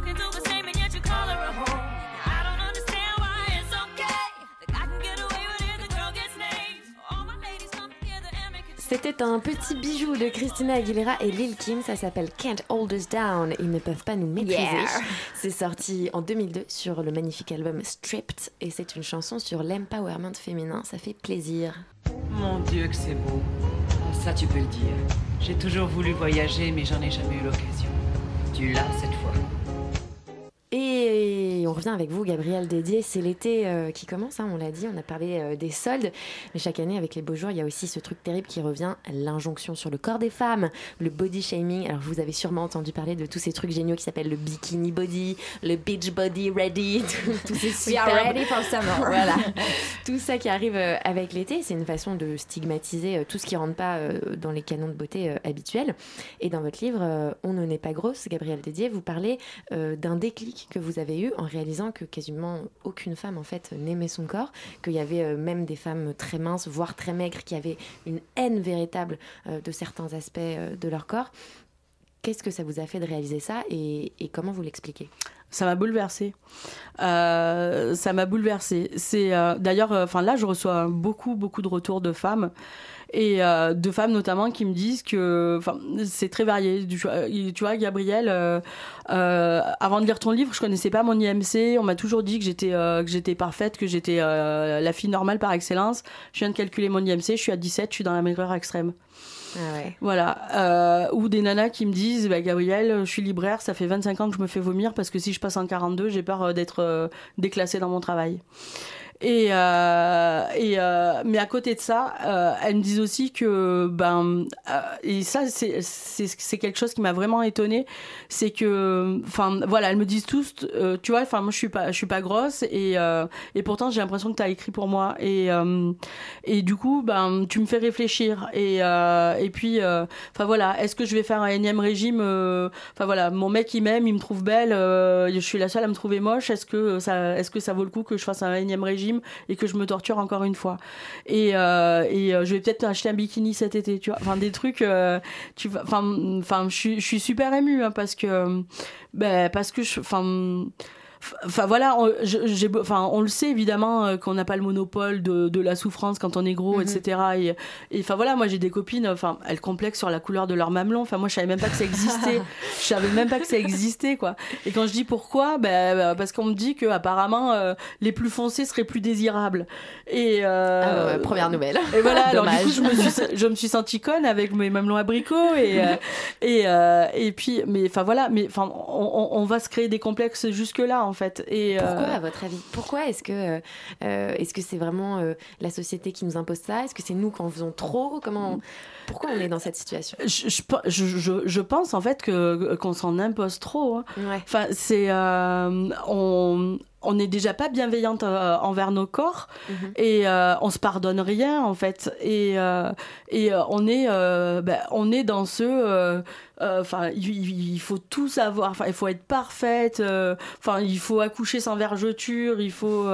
score. While the girl can do the same, and yet you call her a whore. Now, I don't understand why it's okay. The guy can get away with it, the girl gets named. All my ladies come together and make it. C'était un petit bijou de Christina Aguilera et Lil Kim, ça s'appelle Can't Hold Us Down, ils ne peuvent pas nous maîtriser. Yeah. C'est sorti en 2002 sur le magnifique album Stripped et c'est une chanson sur l'empowerment féminin, ça fait plaisir. Mon Dieu que c'est beau. Ça tu peux le dire. J'ai toujours voulu voyager mais j'en ai jamais eu l'occasion. Tu l'as cette fois. Et on revient avec vous, Gabriel Dédier. C'est l'été euh, qui commence, hein, on l'a dit. On a parlé euh, des soldes. Mais chaque année, avec les beaux jours, il y a aussi ce truc terrible qui revient l'injonction sur le corps des femmes, le body shaming. Alors, vous avez sûrement entendu parler de tous ces trucs géniaux qui s'appellent le bikini body, le beach body ready, tous ces We are ready for summer. voilà. tout ça qui arrive euh, avec l'été, c'est une façon de stigmatiser tout ce qui rentre pas dans les canons de beauté habituels. Et dans votre livre, On ne n'est pas grosse, Gabriel Dédier, vous parlez d'un déclic que vous avez eu en réalisant que quasiment aucune femme en fait n'aimait son corps, qu'il y avait euh, même des femmes très minces, voire très maigres, qui avaient une haine véritable euh, de certains aspects euh, de leur corps. Qu'est-ce que ça vous a fait de réaliser ça et, comment vous l'expliquez? Ça m'a bouleversée. Ça m'a bouleversée. C'est d'ailleurs, enfin là, je reçois beaucoup, beaucoup de retours de femmes et euh, de femmes notamment qui me disent que, enfin, c'est très varié. Tu, vois, tu vois, Gabriel, euh, euh, avant de lire ton livre, je connaissais pas mon IMC. On m'a toujours dit que j'étais, euh, que j'étais parfaite, que j'étais euh, la fille normale par excellence. Je viens de calculer mon IMC. Je suis à 17. Je suis dans la maigreur extrême. Ah ouais. Voilà. Euh, ou des nanas qui me disent bah, Gabriel, je suis libraire, ça fait 25 ans que je me fais vomir parce que si je passe en 42, j'ai peur euh, d'être euh, déclassée dans mon travail. Et, euh, et euh, mais à côté de ça, euh, elles me disent aussi que ben euh, et ça c'est c'est quelque chose qui m'a vraiment étonnée, c'est que enfin voilà elles me disent tous euh, tu vois enfin moi je suis pas je suis pas grosse et euh, et pourtant j'ai l'impression que tu as écrit pour moi. Et et du coup ben tu me fais réfléchir. Et et puis enfin voilà est-ce que je vais faire un énième régime enfin voilà mon mec il m'aime il me trouve belle je suis la seule à me trouver moche est-ce que ça est-ce que ça vaut le coup que je fasse un énième régime? Et que je me torture encore une fois. Et, euh, et euh, je vais peut-être acheter un bikini cet été, tu vois. Enfin, des trucs, euh, tu. Enfin, enfin, je suis super émue hein, parce que, ben, parce que je, enfin. Enfin voilà, on, je- j'ai, enfin, on le sait évidemment euh, qu'on n'a pas le monopole de, de la souffrance quand on est gros, Mhm. etc. Et, et enfin voilà, moi j'ai des copines, enfin elles complexent sur la couleur de leur mamelon. Enfin moi je savais même pas que ça existait. je savais même pas que ça existait quoi. Et quand je dis pourquoi, ben ben, parce qu'on me dit que apparemment euh, les plus foncés seraient plus désirables. Et euh, Ah ouais, première nouvelle. Et voilà, alors du Dommage. coup je me suis, je me suis sentie conne avec mes mamelons abricots et euh, et euh, et puis mais enfin voilà, mais enfin on, on, on va se créer des complexes jusque là en fait. Et euh, Pourquoi, à votre avis? Pourquoi est-ce que euh, euh, est-ce que c'est vraiment la société qui nous impose ça? Est-ce que c'est nous qui en faisons trop? Comment Pourquoi on est dans cette situation? Je, je, je, je- pense en fait que qu'on s'en impose trop. hein. Ouais. Enfin, c'est euh, on on n'est déjà pas bienveillante euh, envers nos corps Mhm. et euh, on se pardonne rien en fait et euh, et on est ben, on est dans ce enfin il, faut tout savoir enfin il faut être parfaite enfin il faut accoucher sans vergeture il faut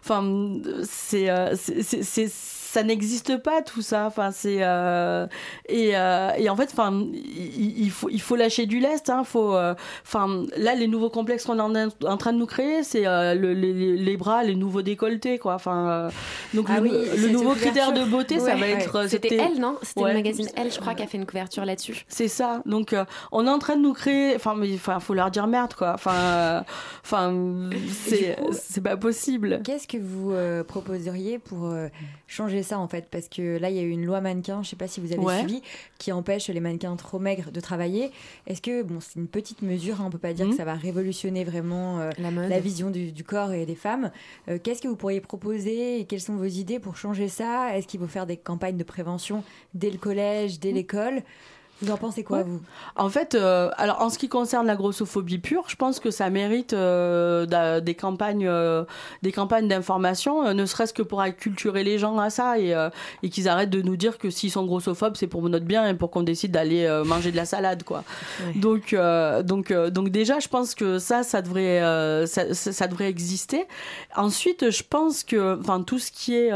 enfin c'est- ça n'existe pas tout ça enfin c'est euh, et, euh, et en fait enfin il, il faut il faut lâcher du lest hein faut euh, enfin là les nouveaux complexes qu'on est en, train de nous créer c'est le- les, les bras les nouveaux décolletés quoi enfin donc Ah le, oui, le cette nouveau critère de beauté ça va ouais. être C'était elle, non? C'était Ouais. le magazine Elle, je crois, qui a fait une couverture là-dessus. c'est ça. Donc on est en train de nous créer. Enfin, mais enfin, faut leur dire merde quoi. Enfin, enfin, c'est c'est pas possible. Qu'est-ce que vous proposeriez pour euh, changer ça en fait Parce que là, il y a eu une loi mannequin, je sais pas si vous avez Ouais. suivi, qui empêche les mannequins trop maigres de travailler. Est-ce que, bon, c'est une petite mesure, hein, on peut pas dire Mhm. que ça va révolutionner vraiment euh, La vision du, du corps et des femmes. Euh, Qu'est-ce que vous pourriez proposer et quelles sont vos idées pour changer ça? Est-ce qu'il faut faire des campagnes de prévention dès le collège, dès l'école? Vous en pensez quoi, Ouais. vous? En fait, euh, alors en ce qui concerne la grossophobie pure, je pense que ça mérite euh, des campagnes, euh, des campagnes d'information, euh, ne serait-ce que pour acculturer les gens à ça et, euh, et qu'ils arrêtent de nous dire que s'ils sont grossophobes, c'est pour notre bien et pour qu'on décide d'aller euh, manger de la salade, quoi. Donc, euh, donc, euh, donc déjà, je pense que ça, ça devrait, euh, ça, ça- ça devrait exister. Ensuite, je pense que, enfin, tout ce qui est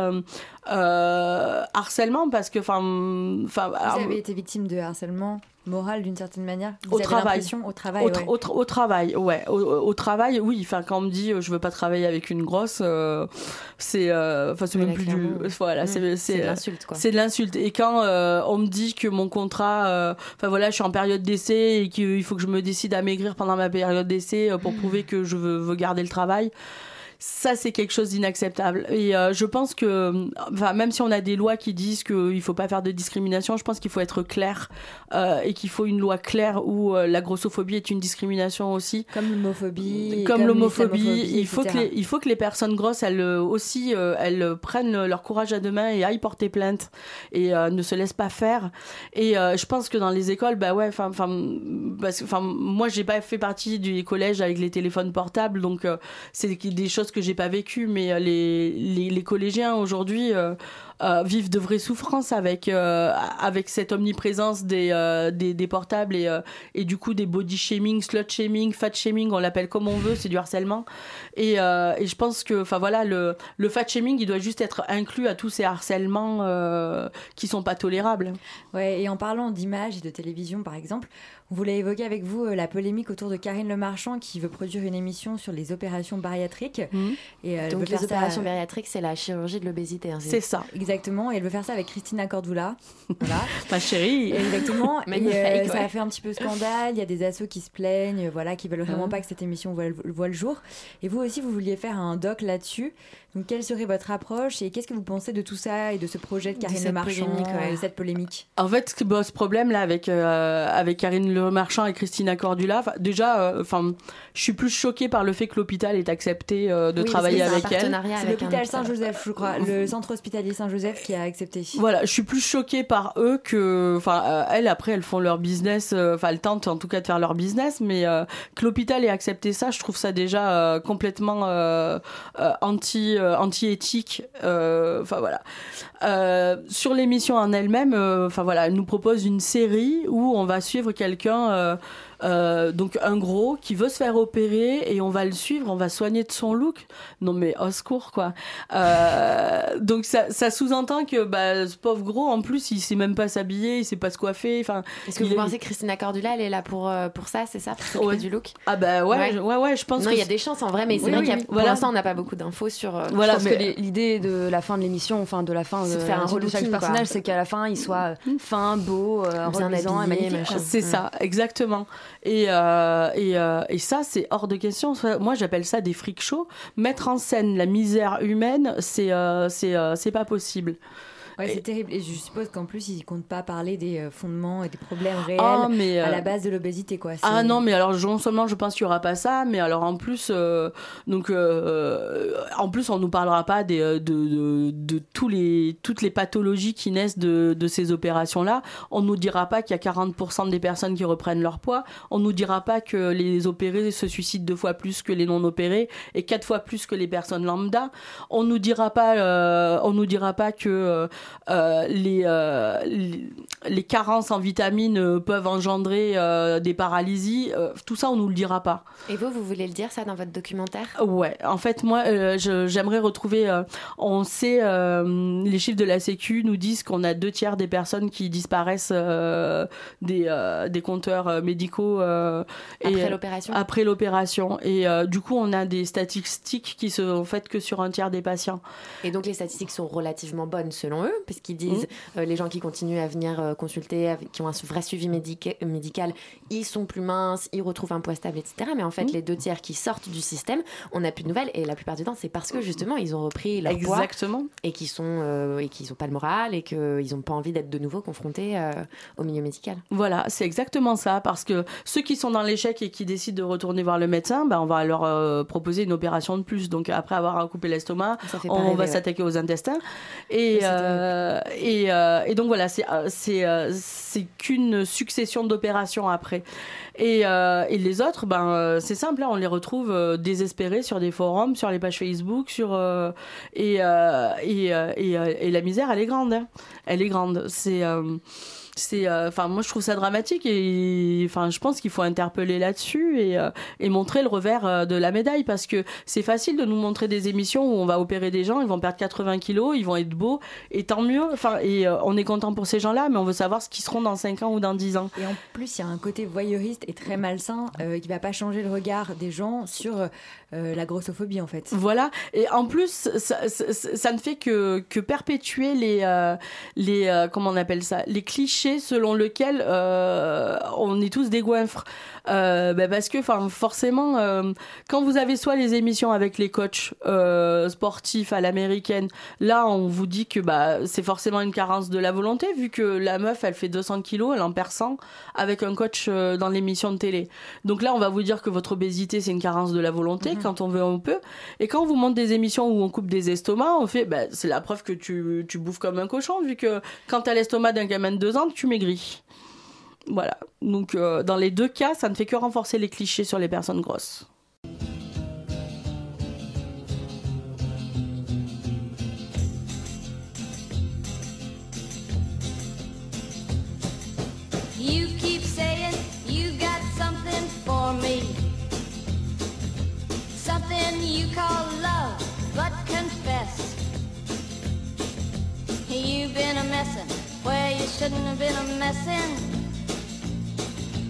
euh, harcèlement, parce que, enfin, enfin, Vous avez été victime de harcèlement moral d'une certaine manière Vous au avez travail. Au travail, Au, ouais. au tra- au travail, ouais. Au, travail, oui. Enfin, quand on me dit euh, je veux pas travailler avec une grosse, euh, c'est, euh, enfin, c'est même plus du, voilà, Mm. c'est, C'est de l'insulte, quoi. C'est de l'insulte. Et quand euh, on me dit que mon contrat, euh, enfin voilà, je suis en période d'essai et qu'il faut que je me décide à maigrir pendant ma période d'essai euh, Mm. pour prouver que je veux, veux garder le travail. Ça, c'est quelque chose d'inacceptable. Et euh, je pense que, enfin, même si on a des lois qui disent qu'il faut pas faire de discrimination, je pense qu'il faut être clair euh, et qu'il faut une loi claire où euh, la grossophobie est une discrimination aussi. Comme l'homophobie. Comme l'homophobie, il faut que les, il faut que les personnes grosses, elles aussi, elles prennent leur courage à deux mains et aillent porter plainte et euh, ne se laissent pas faire. Et je pense que dans les écoles, bah ouais, enfin, enfin, parce que, enfin, moi, j'ai pas fait partie du collège avec les téléphones portables, donc c'est des choses que j'ai pas vécues, mais euh, les, les, les collégiens aujourd'hui. Euh, vivent de vraies souffrances avec euh, avec cette omniprésence des euh, des, des portables et euh, et du coup des body shaming, slut shaming, fat shaming, on l'appelle comme on veut, c'est du harcèlement. Et, euh, et je pense que enfin voilà le le fat shaming, il doit juste être inclus à tous ces harcèlements euh, qui sont pas tolérables. Ouais, et en parlant d'image et de télévision, par exemple, on voulait évoquer avec vous euh, la polémique autour de Karine Le Marchand qui veut produire une émission sur les opérations bariatriques. Et euh, elle Donc les ça- opérations bariatriques, c'est la chirurgie de l'obésité. hein, C'est ça. Exactement, et elle veut faire ça avec Christina Cordula. Voilà. Ma chérie. Exactement. et euh, ça a fait un petit peu scandale. Il y a des assos qui se plaignent, voilà, qui veulent vraiment Mhm. pas que cette émission voit, le- voit le jour. Et vous aussi, vous vouliez faire un doc là-dessus. Donc, quelle serait votre approche et qu'est-ce que vous pensez de tout ça et de ce projet de Karine Le Marchand, ouais. de cette polémique? En fait, ce, bon, ce problème là avec euh, avec Karine Le Marchand et Christina Cordula, déjà, euh, enfin, je suis plus choquée par le fait que l'hôpital ait accepté euh, de Oui, travailler avec elle. C'est l'hôpital hôpital. Saint-Joseph, je crois, le centre hospitalier Saint-Joseph. Joseph qui a accepté. Voilà, je suis plus choquée par eux que. Enfin, euh, elles, après, elles font leur business. euh, Enfin, elles tentent en tout cas de faire leur business, mais euh, que l'hôpital ait accepté ça, je trouve ça déjà euh, complètement euh, euh, anti, euh, anti-éthique. Euh, Enfin. Euh, sur l'émission en elle-même, euh, enfin elle nous propose une série où on va suivre quelqu'un. Euh, donc un gros qui veut se faire opérer et on va le suivre, on va soigner de son look. Non mais au secours quoi. Euh, donc ça, ça sous-entend que bah, ce pauvre gros en plus il sait même pas s'habiller, il sait pas se coiffer. Enfin, Est-ce que vous est- pensez que Christina Cordula, elle est là pour, euh, pour ça, c'est ça Pour Ouais. du look? Ah bah ouais, je- ouais, ouais, je pense Non, il y a des chances en vrai, mais c'est Oui, vrai oui, qu'il y a, oui. pour Voilà. l'instant, on n'a pas beaucoup d'infos sur. euh, Voilà, je pense mais- que l'idée de la fin de l'émission, enfin de la fin de, de faire un de chaque personnage, c'est qu'à la fin, il soit fin, beau, euh, Bien reluisant et habillé, magnifique. C'est ça, exactement. Et, euh, euh, et ça, c'est hors de question. Moi, j'appelle ça des freak shows. Mettre en scène la misère humaine, c'est euh, c'est pas possible. Ouais, c'est terrible. Et je suppose qu'en plus, ils comptent pas parler des euh, fondements et des problèmes réels Ah, mais, euh, à la base de l'obésité, quoi. Ah non, mais alors non seulement je pense qu'il y aura pas ça, mais alors en plus, euh, donc euh, en plus on nous parlera pas des, euh, de, de, de tous les toutes les pathologies qui naissent de, de ces opérations là. On nous dira pas qu'il y a 40% des personnes qui reprennent leur poids. On nous dira pas que les opérés se suicident deux fois plus que les non opérés et quatre fois plus que les personnes lambda. On nous dira pas, euh, on nous dira pas que euh, euh, les, les les carences en vitamines euh, peuvent engendrer des paralysies. Tout ça, on nous le dira pas. Et vous, vous voulez le dire ça dans votre documentaire? Ouais, en fait, moi, j'aimerais retrouver. on sait, les chiffres de la Sécu nous disent qu'on a deux tiers des personnes qui disparaissent des, des compteurs médicaux Après l'opération? Après l'opération. Et du coup, on a des statistiques qui se faites que sur un tiers des patients. Et donc les statistiques sont relativement bonnes selon eux, parce qu'ils disent Mmh. euh, les gens qui continuent à venir euh, consulter, avec- qui ont un vrai suivi médica- médical, ils sont plus minces, ils retrouvent un poids stable, etc. Mais en fait, Mmh. les deux tiers qui sortent du système, on n'a plus de nouvelles. Et la plupart du temps, c'est parce que justement, ils ont repris leur poids Exactement. et qu'ils sont euh, et qu'ils n'ont pas le moral et qu'ils n'ont pas envie d'être de nouveau confrontés au milieu médical. Voilà, c'est exactement ça, parce que ceux qui sont dans l'échec et qui décident de retourner voir le médecin, ben, on va leur proposer une opération de plus. Donc après avoir coupé l'estomac, on va ouais. s'attaquer aux intestins. Et, c'est euh, et, euh, et donc voilà, c'est euh, c'est qu'une succession d'opérations après. Et, les autres, ben, c'est simple, hein, on les retrouve désespérés sur des forums, sur les pages Facebook, sur et la misère, elle est grande. hein. Elle est grande. C'est c'est euh, enfin moi je trouve ça dramatique et enfin je pense qu'il faut interpeller là-dessus et, euh, et montrer le revers euh, de la médaille parce que c'est facile de nous montrer des émissions où on va opérer des gens ils vont perdre 80 kilos ils vont être beaux et tant mieux enfin et euh, on est content pour ces gens-là mais on veut savoir ce qu'ils seront dans 5 ans ou dans 10 ans Et en plus, il y a un côté voyeuriste et très malsain qui va pas changer le regard des gens sur la grossophobie, en fait. Voilà. Et en plus, ça, ça- ne fait que, que perpétuer les, euh, les euh, comment on appelle ça, les clichés selon lesquels euh, on est tous des goinfres. Euh, ben parce que, enfin, forcément, euh, quand vous avez soit les émissions avec les coachs euh, sportifs à l'américaine, là, on vous dit que bah c'est forcément une carence de la volonté, vu que la meuf, elle fait 200 kilos, elle en perd 100 avec un coach euh, dans l'émission de télé. Donc là, on va vous dire que votre obésité, c'est une carence de la volonté. Quand on veut, on peut. Et quand on vous montre des émissions où on coupe des estomacs, on fait, bah, c'est la preuve que tu, tu bouffes comme un cochon, vu que quand t'as l'estomac d'un gamin de 2 ans, tu maigris. Voilà. Donc, euh, dans les deux cas, ça ne fait que renforcer les clichés sur les personnes grosses. You keep saying you got something for me. Something you call love, but confess. You've been a messin' where you shouldn't have been a messin'.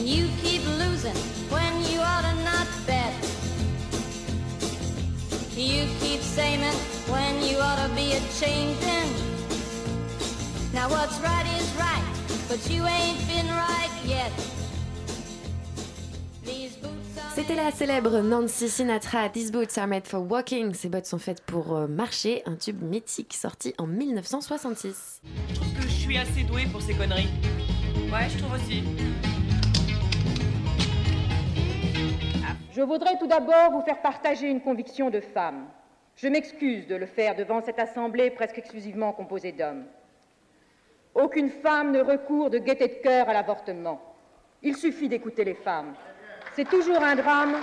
And you keep losing when you ought to not bet. You keep saying when you ought to be a changing. Now what's right is right, but you ain't been right yet. These boots are C'était la célèbre Nancy Sinatra, These Boots Are Made for Walking. Ces bottes sont faites pour euh, marcher, un tube mythique sorti en 1966. Je trouve que je suis assez douée pour ces conneries. Ouais, je trouve aussi. Je voudrais tout d'abord vous faire partager une conviction de femme. Je m'excuse de le faire devant cette assemblée presque exclusivement composée d'hommes. Aucune femme ne recourt de gaieté de cœur à l'avortement. Il suffit d'écouter les femmes. C'est toujours un drame.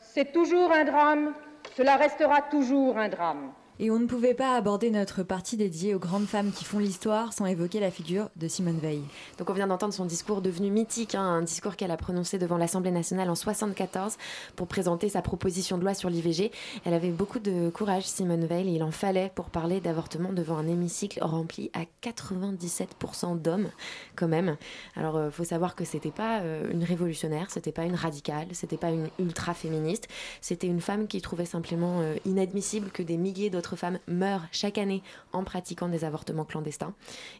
C'est toujours un drame. Cela restera toujours un drame. Et on ne pouvait pas aborder notre partie dédiée aux grandes femmes qui font l'histoire sans évoquer la figure de Simone Veil. Donc on vient d'entendre son discours devenu mythique, hein, un discours qu'elle a prononcé devant l'Assemblée nationale en 74 pour présenter sa proposition de loi sur l'IVG. Elle avait beaucoup de courage, Simone Veil, et il en fallait pour parler d'avortement devant un hémicycle rempli à 97% d'hommes, quand même. Alors il faut savoir que c'était pas euh, une révolutionnaire, c'était pas une radicale, c'était pas une ultra féministe, c'était une femme qui trouvait simplement euh, inadmissible que des milliers d'autres femmes meurent chaque année en pratiquant des avortements clandestins.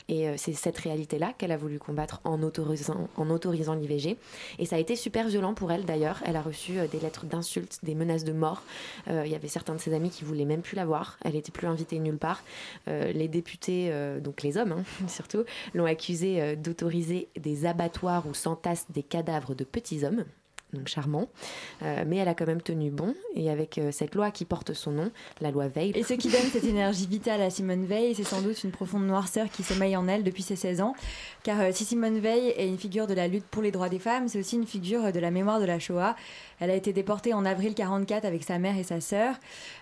Et euh, c'est cette réalité-là qu'elle a voulu combattre en autorisant, l'IVG. Et ça a été super violent pour elle d'ailleurs. Elle a reçu euh, des lettres d'insultes, des menaces de mort. Euh, Il y avait certains de ses amis qui voulaient même plus la voir. Elle n'était plus invitée nulle part. Les députés, donc les hommes hein, surtout, l'ont accusée d'autoriser des abattoirs où s'entassent des cadavres de petits hommes donc charmant. Euh, mais elle a quand même tenu bon. Et avec euh, cette loi qui porte son nom, la loi Veil. Et ce qui donne cette énergie vitale à Simone Veil, c'est sans doute une profonde noirceur qui sommeille en elle depuis ses 16 ans. Car euh, si Simone Veil est une figure de la lutte pour les droits des femmes, c'est aussi une figure de la mémoire de la Shoah. Elle a été déportée en avril 44 avec sa mère et sa sœur.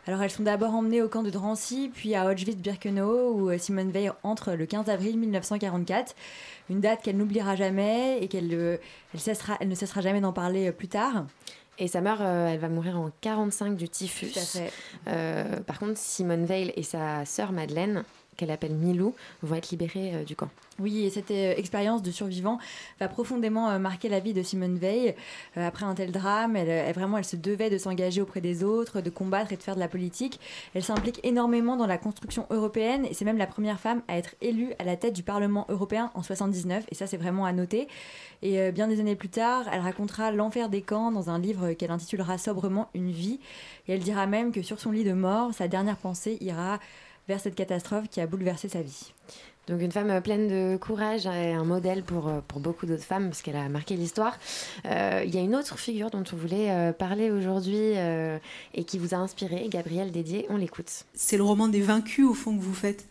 Alors elles sont d'abord emmenées au camp de Drancy, puis à Auschwitz-Birkenau, où euh, Simone Veil entre le 15 avril 1944. Une date qu'elle n'oubliera jamais et qu'elle euh, elle cessera, elle ne cessera jamais d'en parler euh, plus tard. Et sa mère, euh, elle va mourir en 45 du typhus. Tout à fait. Euh, par contre, Simone Veil et sa sœur Madeleine, qu'elle appelle Milou, vont être libérées euh, du camp. Oui, et cette euh, expérience de survivant va profondément euh, marquer la vie de Simone Veil. Après un tel drame, elle, vraiment, elle se devait de s'engager auprès des autres, de combattre et de faire de la politique. Elle s'implique énormément dans la construction européenne et c'est même la première femme à être élue à la tête du Parlement européen en 79. Et ça, c'est vraiment à noter. Et bien des années plus tard, elle racontera l'enfer des camps dans un livre qu'elle intitulera sobrement Une vie. Et elle dira même que sur son lit de mort, sa dernière pensée ira vers cette catastrophe qui a bouleversé sa vie. Donc une femme pleine de courage et un modèle pour, euh, pour beaucoup d'autres femmes parce qu'elle a marqué l'histoire. Euh, Il y a une autre figure dont on voulait euh, parler aujourd'hui euh, et qui vous a inspiré, Gabrielle Dédier, on l'écoute. C'est le roman des vaincus, au fond, que vous faites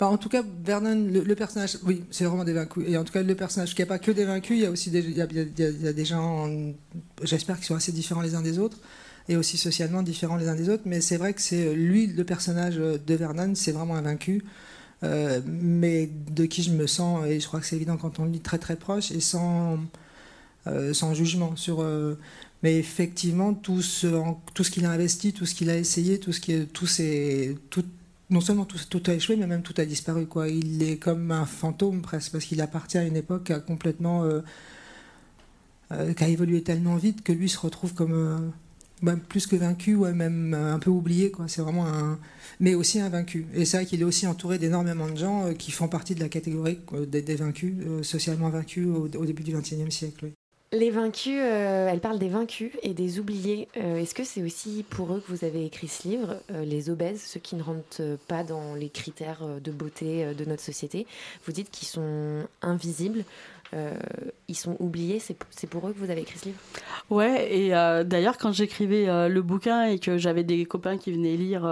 Bah, en tout cas, Vernon, le, le personnage, oui, c'est vraiment des vaincus. Et en tout cas, le personnage, qui n'y a pas que des vaincus, il y a aussi des, il y a, il y a- il y a- il y a des gens, j'espère, qui sont assez différents les uns des autres, et aussi socialement différents les uns des autres. Mais c'est vrai que c'est lui, le personnage de Vernon, c'est vraiment un vaincu. euh, mais de qui je me sens, et je crois que c'est évident quand on le lit très très proche, et sans, euh, sans jugement sur. euh, mais effectivement, tout ce, tout ce qu'il a investi, tout ce qu'il a essayé, tout ce qui tout tout, non seulement tout, tout a échoué, mais même tout a disparu. Quoi. Il est comme un fantôme presque, parce qu'il appartient à une époque qui a complètement. euh, euh, qui a évolué tellement vite que lui se retrouve comme. Plus que vaincu, ouais, même euh, un peu oublié. Quoi. C'est vraiment un. Mais aussi un vaincu. Et c'est vrai qu'il est aussi entouré d'énormément de gens euh, qui font partie de la catégorie des, vaincus, euh, socialement vaincus au, début du XXIe siècle. Les vaincus, elle parle des vaincus et des oubliés. Est-ce que c'est aussi pour eux que vous avez écrit ce livre, les obèses, ceux qui ne rentrent pas dans les critères de beauté de notre société? Vous dites qu'ils sont invisibles, euh, ils sont oubliés. C'est pour eux que vous avez écrit ce livre? Ouais, et euh, d'ailleurs, quand j'écrivais euh, le bouquin et que j'avais des copains qui venaient lire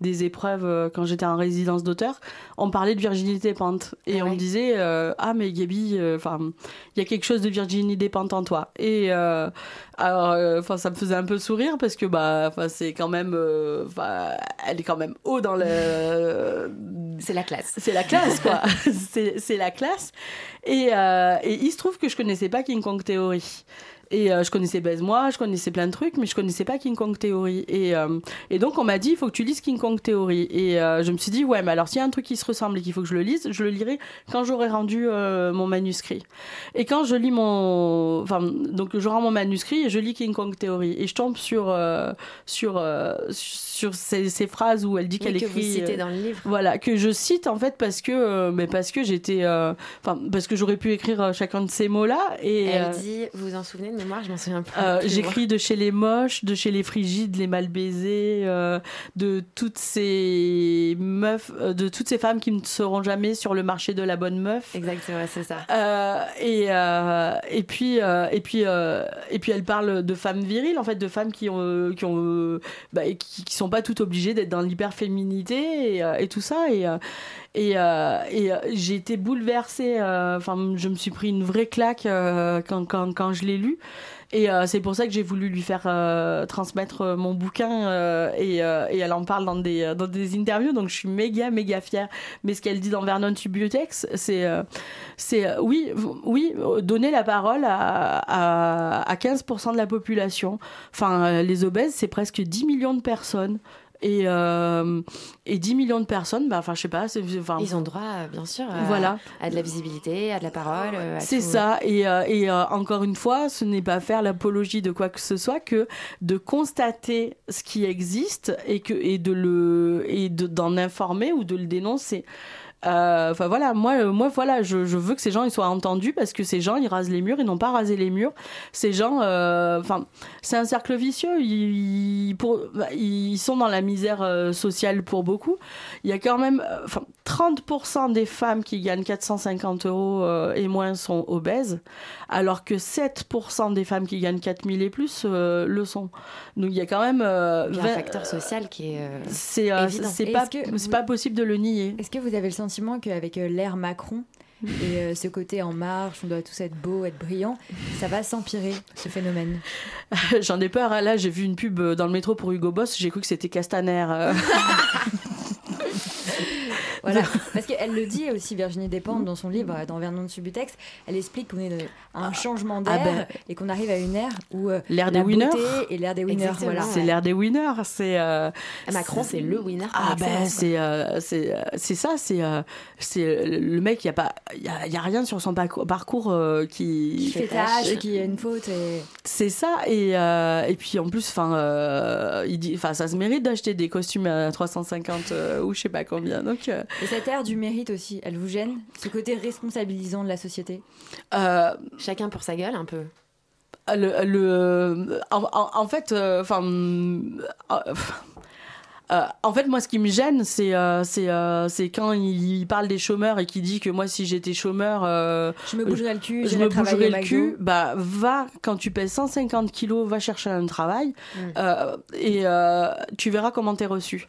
des épreuves quand j'étais en résidence d'auteur, on parlait de virginité pente. Et on me disait Ah, mais Gabi, enfin, il y a quelque chose de virginité pente en toi. Et alors, euh, 'fin, ça me faisait un peu sourire parce que bah, c'est quand même. elle est quand même haut dans le. C'est la classe. C'est la classe, quoi. c'est la classe. Et, euh, et il se trouve que je connaissais pas King Kong Theory. Et euh, je connaissais Baise-moi, je connaissais plein de trucs, mais je connaissais pas King Kong Theory. Et, euh, et donc on m'a dit, il faut que tu lises King Kong Theory. Et je me suis dit, ouais, mais alors s'il y a un truc qui se ressemble et qu'il faut que je le lise, je le lirai quand j'aurai rendu mon manuscrit. Et quand je lis mon... Enfin, donc je rends mon manuscrit et je lis King Kong Theory. Et je tombe sur, sur, sur ces, ces phrases où elle dit Oui, qu'elle que vous écrit... citez euh, dans le livre. Voilà, que je cite en fait parce que, euh, mais parce que j'étais... euh, Enfin, parce que j'aurais pu écrire chacun de ces mots-là. Et, Elle dit, vous vous en souvenez de mémoire? Je m'en souviens moi. J'écris de chez les moches, de chez les frigides, les mal baisés, de toutes ces meufs, de toutes ces femmes qui ne seront jamais sur le marché de la bonne meuf. Exactement, c'est ça. Euh, et, euh, et puis euh, et puis et puis elle parle de femmes viriles en fait de femmes qui ont qui ont bah, qui sont pas toutes obligées d'être dans l'hyperféminité et, euh, et tout ça. Et euh, et, euh, et j'ai été bouleversée enfin je me suis pris une vraie claque quand, quand, quand je l'ai lu et euh, c'est pour ça que j'ai voulu lui faire euh, transmettre euh, mon bouquin et, elle en parle dans des, dans des interviews, donc je suis méga, méga fière. Mais ce qu'elle dit dans Vernon Subutex, c'est c'est oui, oui, donner la parole à, à, à 15% de la population. Enfin, les obèses, c'est presque 10 millions de personnes. Et, euh, et 10 millions de personnes, bah, enfin, je sais pas. Enfin, Ils ont droit, euh, bien sûr, à, Voilà. à de la visibilité, à de la parole. euh, c'est ça. Et, euh, et encore une fois, ce n'est pas faire l'apologie de quoi que ce soit que de constater ce qui existe et, que, et de le et de- d'en informer ou de le dénoncer. Euh, Enfin voilà, moi, euh, moi voilà, je, veux que ces gens ils soient entendus parce que ces gens ils rasent les murs, ils n'ont pas rasé les murs. Ces gens, euh, enfin, c'est un cercle vicieux. Ils, ils- bah, sont dans la misère sociale pour beaucoup. Il y a quand même, enfin, 30% des femmes qui gagnent 450 euros euh, et moins sont obèses, alors que 7% des femmes qui gagnent 4000 et plus euh, le sont. Donc il y a quand même euh, Il y a un 20 facteur social qui est. euh, c'est euh, pas vous- possible de le nier. Est-ce que vous avez le sentiment qu'avec l'ère Macron et euh, ce côté en marche, on doit tous être beau, être brillant, ça va s'empirer ce phénomène? J'en ai peur. hein. Là, j'ai vu une pub dans le métro pour Hugo Boss. J'ai cru que c'était Castaner. Voilà, parce qu'elle le dit aussi, Virginie Despentes, dans son livre, dans Vernon de Subutex, elle explique qu'on est de- à un changement d'air Ah ben. et qu'on arrive à une ère où euh, L'ère des winners. et l'ère des winners. Voilà. C'est l'ère des winners. C'est euh, Macron, c'est le winner. Ah ben c'est euh, c'est euh, c'est ça. C'est euh, c'est le mec. Il y a pas y a, y a rien sur son parcours, euh, qui Qui fait tâche, qui a une faute. Et... C'est ça et euh, et puis en plus enfin euh, il dit enfin ça se mérite d'acheter des costumes à 350 euh, ou je sais pas combien. Donc euh, et cette ère du mérite aussi, elle vous gêne Ce côté responsabilisant de la société? Euh, Chacun pour sa gueule, un peu. le, le en, en- en fait euh, enfin euh, euh, en fait, moi, ce qui me gêne, c'est euh, c'est euh, c'est quand il parle des chômeurs et qu'il dit que moi, si j'étais chômeur, euh, Je me bougerais le cul, je me bougerais le cul. Bah, va quand tu pèses 150 kilos, va chercher un travail Mm. euh, et euh, tu verras comment t'es reçu.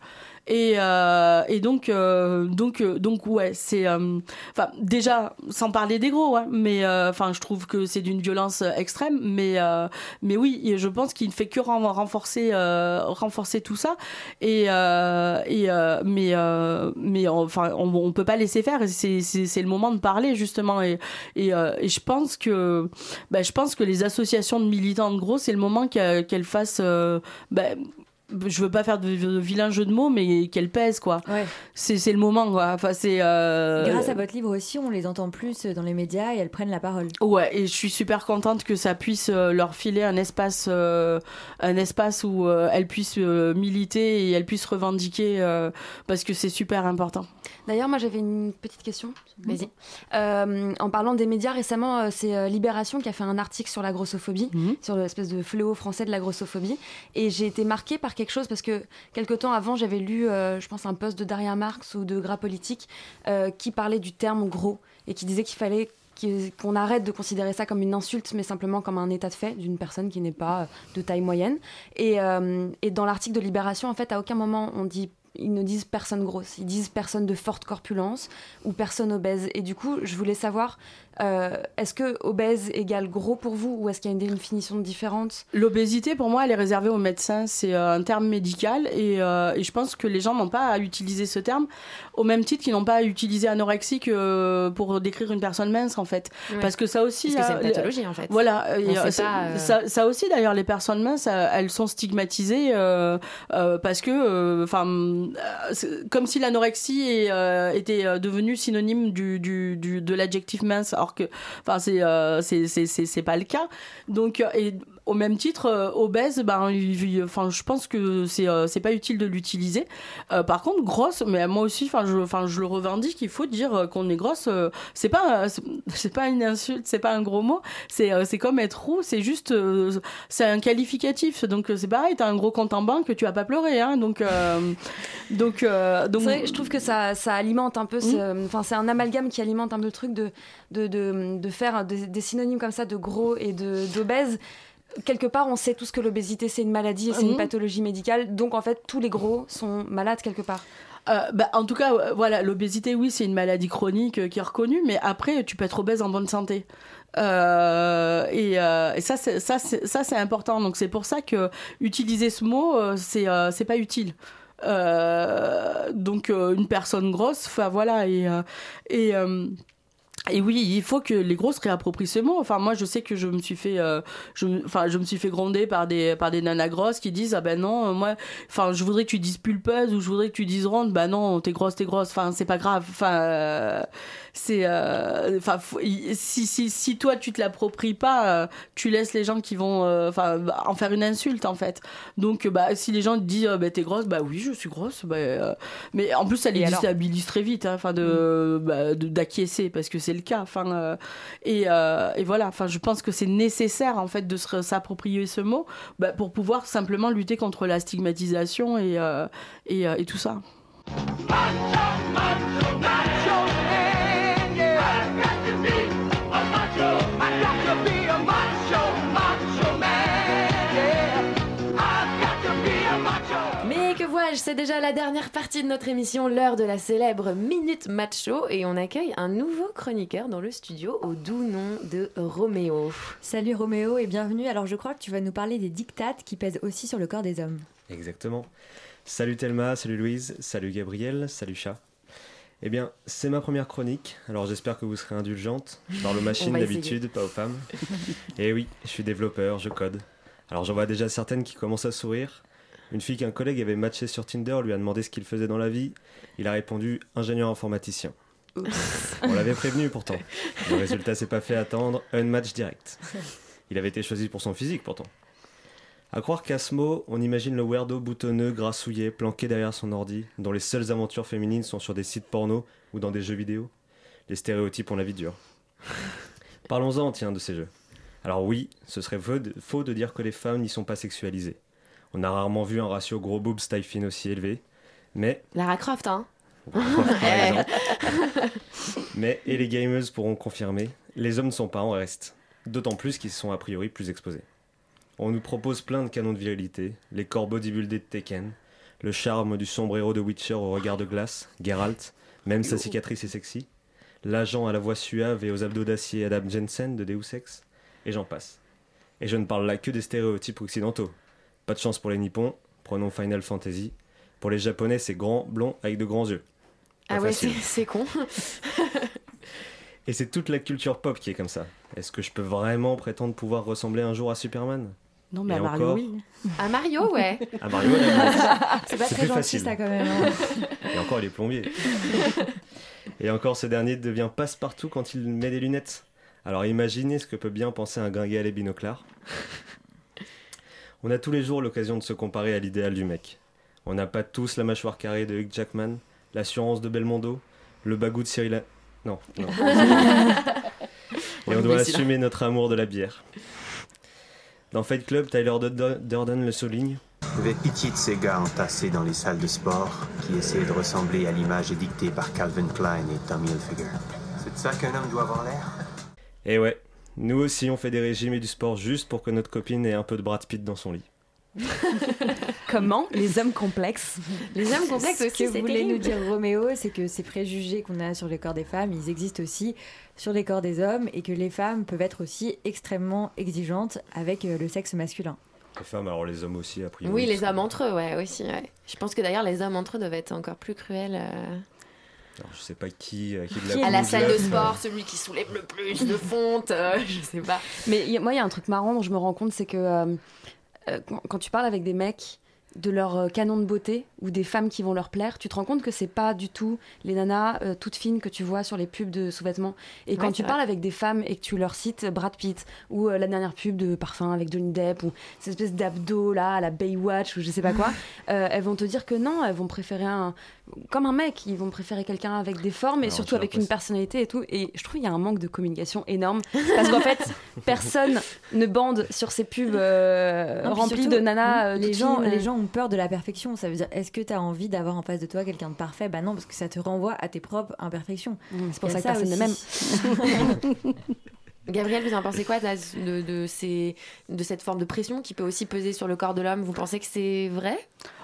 Et, euh, et donc, euh, donc, euh, donc, ouais, c'est. euh, Enfin, déjà, sans parler des gros, hein, mais euh, enfin, je trouve que c'est d'une violence extrême. Mais, mais oui, je pense qu'il ne fait que ren- renforcer, renforcer tout ça. Et, et mais, mais enfin, on, on peut pas laisser faire. C'est, le moment de parler justement. Et, et, et je pense que, bah, je pense que les associations de militants de gros, c'est le moment qu'elles, fassent. bah, je veux pas faire de, de vilains jeux de mots, mais qu'elles pèsent quoi. C'est, c'est le moment quoi. Enfin, c'est. euh, Grâce à votre livre aussi, on les entend plus dans les médias et elles prennent la parole. Ouais, et je suis super contente que ça puisse euh, leur filer un espace, euh, un espace où euh, elles puissent euh, militer et elles puissent revendiquer euh, parce que c'est super important. D'ailleurs, moi j'avais une petite question. Vas-y. Euh, en parlant des médias, récemment, euh, c'est euh, Libération qui a fait un article sur la grossophobie, sur l'espèce de fléau français de la grossophobie. Et j'ai été marquée par quelque chose parce que quelque temps avant, j'avais lu, euh, je pense, un post de Daria Marx ou de Gras Politique euh, qui parlait du terme gros et qui disait qu'il fallait qu'on arrête de considérer ça comme une insulte, mais simplement comme un état de fait d'une personne qui n'est pas de taille moyenne. Et, euh, et dans l'article de Libération, en fait, à aucun moment on dit ils ne disent personne grosse, ils disent personne de forte corpulence ou personne obèse. Et du coup, je voulais savoir Euh, est-ce que obèse égale gros pour vous ou est-ce qu'il y a une définition différente? L'obésité, pour moi, elle est réservée aux médecins. C'est euh, un terme médical et, euh, et je pense que les gens n'ont pas à utiliser ce terme au même titre qu'ils n'ont pas à utiliser anorexique euh, pour décrire une personne mince, en fait. Ouais. Parce que ça aussi. Parce que c'est une pathologie, en fait. Voilà. Euh, pas, euh, ça, ça aussi, d'ailleurs, les personnes minces, elles sont stigmatisées euh, euh, parce que, euh, enfin, euh, comme si l'anorexie est, euh, était devenue synonyme du, du, du- de l'adjectif mince, alors que, enfin, c'est euh, c'est pas le cas. Donc, euh, et au même titre, euh, obèse, ben, enfin, je pense que c'est euh, c'est pas utile de l'utiliser. Euh, par contre, grosse, mais moi aussi, enfin, je, enfin, je le revendique. Il faut dire qu'on est grosse. c'est pas, c'est- pas une insulte, c'est pas un gros mot. C'est, c'est comme être roux. C'est juste, c'est un qualificatif. Donc c'est pareil. T'as un gros compte en banque, tu vas pas pleurer, hein. Donc, euh, donc, euh, donc. Vrai, je trouve que ça, ça alimente un peu, ce- enfin c'est un amalgame qui alimente un peu le truc de, de, de, de faire des, des synonymes comme ça de gros et de d'obèse. Quelque part, on sait tous que l'obésité c'est une maladie et c'est Mhm. une pathologie médicale, donc en fait tous les gros sont malades quelque part. Euh, bah, en tout cas, euh, voilà, l'obésité, oui, c'est une maladie chronique euh, qui est reconnue, mais après, tu peux être obèse en bonne santé. Euh, et, euh, et ça, c'est, ça, c'est, ça, c'est important. Donc, c'est pour ça que utiliser ce mot, c'est, c'est pas utile. Donc, une personne grosse, enfin voilà, et, et et oui, il faut que les grosses réapproprient ce mot. Enfin, moi, je sais que je me suis fait, euh, je, enfin, je me suis fait gronder par des, par des nanas grosses qui disent ah ben non, euh, moi, enfin, je voudrais que tu dises pulpeuse ou je voudrais que tu dises ronde. Bah non, t'es grosse, t'es grosse. Enfin, c'est pas grave. Enfin, euh, c'est, euh, enfin, faut- si, si, si toi tu te l'appropries pas, tu laisses les gens qui vont, enfin, en faire une insulte en fait. Donc, bah, si les gens te disent bah t'es grosse, bah oui, je suis grosse. Bah, euh, mais en plus, ça les déstabilise très vite. hein, Enfin, de, bah, de- d'acquiescer parce que c'est le cas. Enfin, euh, et, euh, et voilà. Enfin, je pense que c'est nécessaire en fait de s'approprier ce mot bah, pour pouvoir simplement lutter contre la stigmatisation et, euh, et, tout ça. C'est déjà la dernière partie de notre émission, l'heure de la célèbre Minute Macho, et on accueille un nouveau chroniqueur dans le studio au doux nom de Roméo. Salut Roméo et bienvenue. Alors je crois que tu vas nous parler des dictates qui pèsent aussi sur le corps des hommes. Exactement. Salut Thelma, salut Louise, salut Gabriel, salut Chat. Eh bien, c'est ma première chronique, alors j'espère que vous serez indulgente. Je parle aux machines d'habitude, pas aux femmes. Et oui, je suis développeur, je code. Alors j'en vois déjà certaines qui commencent à sourire. Une fille qu'un collègue avait matché sur Tinder lui a demandé ce qu'il faisait dans la vie. Il a répondu ingénieur informaticien. On l'avait prévenu pourtant. Le résultat s'est pas fait attendre, un match direct. Il avait été choisi pour son physique pourtant. À croire qu'à ce mot, on imagine le weirdo boutonneux, grassouillé, planqué derrière son ordi, dont les seules aventures féminines sont sur des sites porno ou dans des jeux vidéo. Les stéréotypes ont la vie dure. Parlons-en, tiens, de ces jeux. Alors oui, ce serait faux de, faux de dire que les femmes n'y sont pas sexualisées. On a rarement vu un ratio gros boobs taille fine aussi élevé, mais Lara Croft, hein par. Mais, et les gamers pourront confirmer, les hommes ne sont pas en reste. D'autant plus qu'ils sont a priori plus exposés. On nous propose plein de canons de virilité, les corps bodybuildés de Tekken, le charme du sombre héros de Witcher au regard de glace, Geralt, même sa cicatrice est sexy, l'agent à la voix suave et aux abdos d'acier Adam Jensen de Deus Ex, et j'en passe. Et je ne parle là que des stéréotypes occidentaux. Pas de chance pour les nippons, prenons Final Fantasy. Pour les japonais, c'est grand, blond, avec de grands yeux. Pas Ah ouais, c'est c'est con. Et c'est toute la culture pop qui est comme ça. Est-ce que je peux vraiment prétendre pouvoir ressembler un jour à Superman? Non, mais Et à Mario, encore oui. À Mario, ouais. À Mario. C'est pas C'est très plus gentil facile. ça quand même. hein. Et encore, il est plombier. Et encore, ce dernier devient passe-partout quand il met des lunettes. Alors imaginez ce que peut bien penser un gringuet à les binoclars. On a tous les jours l'occasion de se comparer à l'idéal du mec. On n'a pas tous la mâchoire carrée de Hugh Jackman, l'assurance de Belmondo, le bagou de Cyril... Non, non. Et on doit assumer notre amour de la bière. Dans Fight Club, Tyler Durden le souligne. J'avais pitié de ces gars entassés dans les salles de sport qui essayaient de ressembler à l'image édictée par Calvin Klein et Tommy Hilfiger. C'est de ça qu'un homme doit avoir l'air? Et Eh ouais, nous aussi on fait des régimes et du sport juste pour que notre copine ait un peu de Brad Pitt dans son lit. Comment Les hommes complexes. Les hommes complexes Ce aussi, que c'est voulait terrible. nous dire Roméo, c'est que ces préjugés qu'on a sur le corps des femmes, ils existent aussi sur les corps des hommes et que les femmes peuvent être aussi extrêmement exigeantes avec euh, le sexe masculin. Les femmes, alors les hommes aussi, a priori. Oui, les hommes entre eux, ouais, aussi. ouais. Je pense que d'ailleurs, les hommes entre eux doivent être encore plus cruels. euh, Alors, je sais pas qui, euh, qui de à la salle de sport, celui qui soulève le plus de fonte, euh, je sais pas. Mais y a- moi, il y a un truc marrant dont je me rends compte, c'est que euh, euh, quand, quand tu parles avec des mecs de leur euh, canon de beauté ou des femmes qui vont leur plaire, tu te rends compte que c'est pas du tout les nanas euh, toutes fines que tu vois sur les pubs de sous-vêtements. Et Ouais, quand tu vrai. parles avec des femmes et que tu leur cites Brad Pitt ou euh, la dernière pub de parfum avec Johnny Depp ou cette espèce d'abdos là à la Baywatch ou je sais pas quoi, euh, elles vont te dire que non, elles vont préférer un comme un mec, ils vont préférer quelqu'un avec des formes et Alors, surtout avec une personnalité et tout. Et je trouve qu'il y a un manque de communication énorme parce qu'en fait, personne ne bande sur ces pubs euh, Non, remplies surtout, de nanas. euh, les, gens, les gens ont peur de la perfection. Ça veut dire, est-ce que tu as envie d'avoir en face de toi quelqu'un de parfait? Bah non, parce que ça te renvoie à tes propres imperfections. c'est pour ça que personne ne aussi. Gabriel, vous en pensez quoi de, de, ces, de cette forme de pression qui peut aussi peser sur le corps de l'homme? Vous pensez que c'est vrai?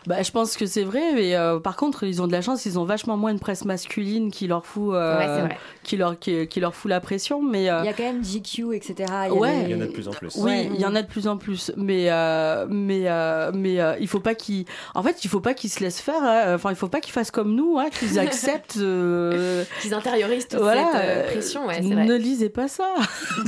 Bah, je pense que c'est vrai, mais euh, par contre, ils ont de la chance, ils ont vachement moins de presse masculine qui leur fout, euh, Ouais, qui leur, qui, qui leur fout la pression. Mais euh, Il y a quand même GQ, etc. Il y Ouais. des- Il y en a de plus en plus. Oui, Ouais. il y en a de plus en plus, mais euh, mais euh, mais euh, il faut pas qu'ils, en fait, il faut pas qu'ils se laissent faire. hein. Enfin, il faut pas qu'ils fassent comme nous, hein, qu'ils acceptent. euh, Qu'ils intériorisent toute voilà, cette pression, ouais, c'est vrai. ne lisez pas ça.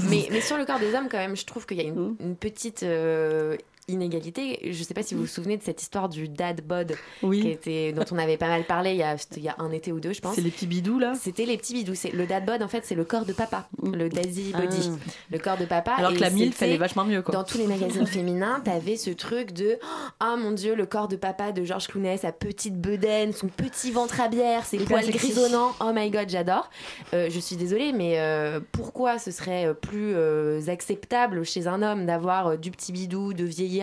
Mais, mais sur le corps des hommes, quand même, je trouve qu'il y a une, une petite euh, inégalité. Je sais pas si vous vous souvenez de cette histoire du dad bod Oui. qui était, dont on avait pas mal parlé il y a, c'était il y a un été ou deux, je pense. C'est les petits bidous là. C'était les petits bidous. C'est le dad bod, en fait, c'est le corps de papa, le daddy Ah. body, le corps de papa. Alors que la c'était- est vachement mieux, quoi. Dans tous les magazines féminins, t'avais ce truc de ah mon dieu, le corps de papa de Georges Clooney, sa petite bedaine, son petit ventre à bière, ses poils grisonnants. Oh my god, j'adore. Euh, je suis désolée, mais euh, pourquoi ce serait euh, plus euh, acceptable chez un homme d'avoir du petit bidou, de vieillir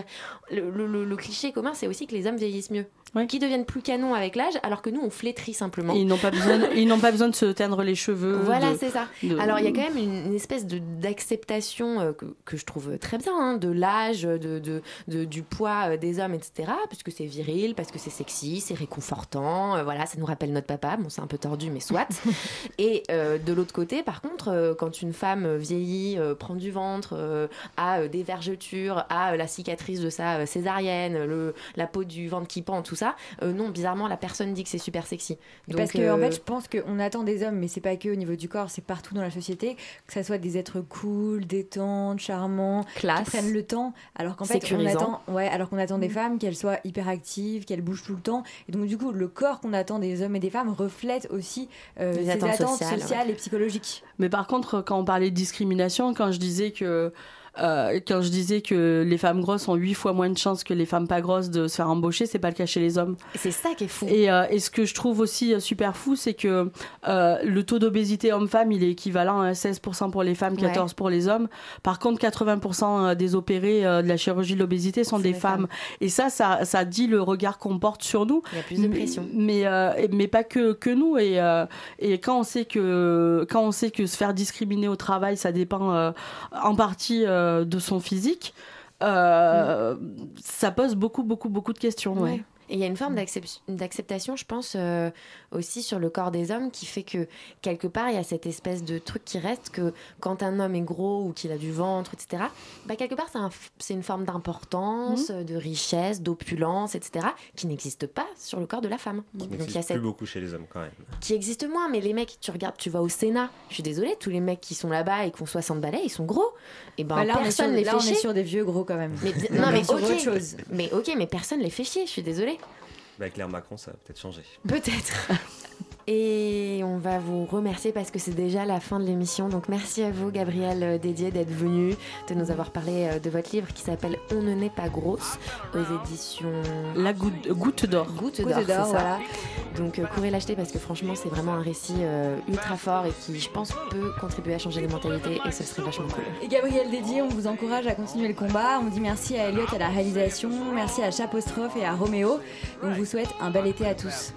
le, le- cliché commun, c'est aussi que les hommes vieillissent mieux. Qui deviennent plus canons avec l'âge, alors que nous, on flétrit simplement. Et ils n'ont pas besoin, ils n'ont pas besoin de se teindre les cheveux. Voilà, de- c'est ça. de- Alors, il y a quand même une, une espèce de- d'acceptation euh, que, que je trouve très bien, hein, de l'âge, de, de- de- du poids euh, des hommes, etc. Parce que c'est viril, parce que c'est sexy, c'est réconfortant. euh, voilà, ça nous rappelle notre papa. Bon, c'est un peu tordu, mais soit. Et de l'autre côté, par contre, quand une femme vieillit, prend du ventre, a des vergetures, a la cicatrice de sa césarienne, le, la peau du ventre qui pend, tout ça, euh, non, bizarrement, la personne dit que c'est super sexy. Parce que en euh, fait, je pense qu'on attend des hommes, mais c'est pas que au niveau du corps, c'est partout dans la société, que ça soit des êtres cool, détentes, charmants, Classe. qui prennent le temps, alors qu'en fait, on attend, ouais, alors qu'on attend des femmes qu'elles soient hyper actives, qu'elles bougent tout le temps. Et donc du coup, le corps qu'on attend des hommes et des femmes reflète aussi euh, Les ces attentes attentes sociales, sociales, ouais. et psychologiques. Mais par contre, quand on parlait de discrimination, quand je disais que euh, quand je disais que les femmes grosses ont huit fois moins de chances que les femmes pas grosses de se faire embaucher, c'est pas le cas chez les hommes. C'est ça qui est fou. Et, euh, et ce que je trouve aussi euh, super fou, c'est que euh, le taux d'obésité homme-femme, il est équivalent à 16% pour les femmes, 14% pour les hommes. Par contre, 80% des opérés de la chirurgie de l'obésité sont des femmes. Et ça, ça, ça dit le regard qu'on porte sur nous. Il y a plus de pression. Mais, et- mais pas que, que nous. Et, et quand, on sait que, quand on sait que se faire discriminer au travail, ça dépend en partie euh, de son physique, euh, ça pose beaucoup, beaucoup, beaucoup de questions. ouais. Et il y a une forme d'accep- d'acceptation, je pense, euh, aussi sur le corps des hommes qui fait que quelque part, il y a cette espèce de truc qui reste que quand un homme est gros ou qu'il a du ventre, etc., bah, quelque part, c'est un une forme d'importance, Mhm. de richesse, d'opulence, etc., qui n'existe pas sur le corps de la femme. Qui Donc il y a cette plus beaucoup chez les hommes quand même. qui existe moins, mais les mecs, tu regardes, tu vas au Sénat, je suis désolée, tous les mecs qui sont là-bas et qui ont 60 balais, ils sont gros. Et ben Bah, là, on est personne sur- les là, fait on est sur des vieux gros quand même. Mais, non, mais ok, autre chose. mais ok, mais personne les fait chier, je suis désolée. Bah, avec l'ère Macron, ça va peut-être changer. Peut-être. Et on va vous remercier parce que c'est déjà la fin de l'émission. Donc merci à vous, Gabriel euh, Dédier, d'être venu, de nous avoir parlé euh, de votre livre qui s'appelle On ne n'est pas grosse aux éditions La goutte, goutte d'or. Goutte d'or, c'est d'or, ça. voilà. Donc euh, courez l'acheter parce que franchement c'est vraiment un récit euh, ultra fort et qui je pense peut contribuer à changer les mentalités et ce serait vachement cool. Et Gabriel Dédier, on vous encourage à continuer le combat. On dit merci à Elliot à la réalisation, merci à Chapostrophe et à Roméo. On vous souhaite un bel été à tous.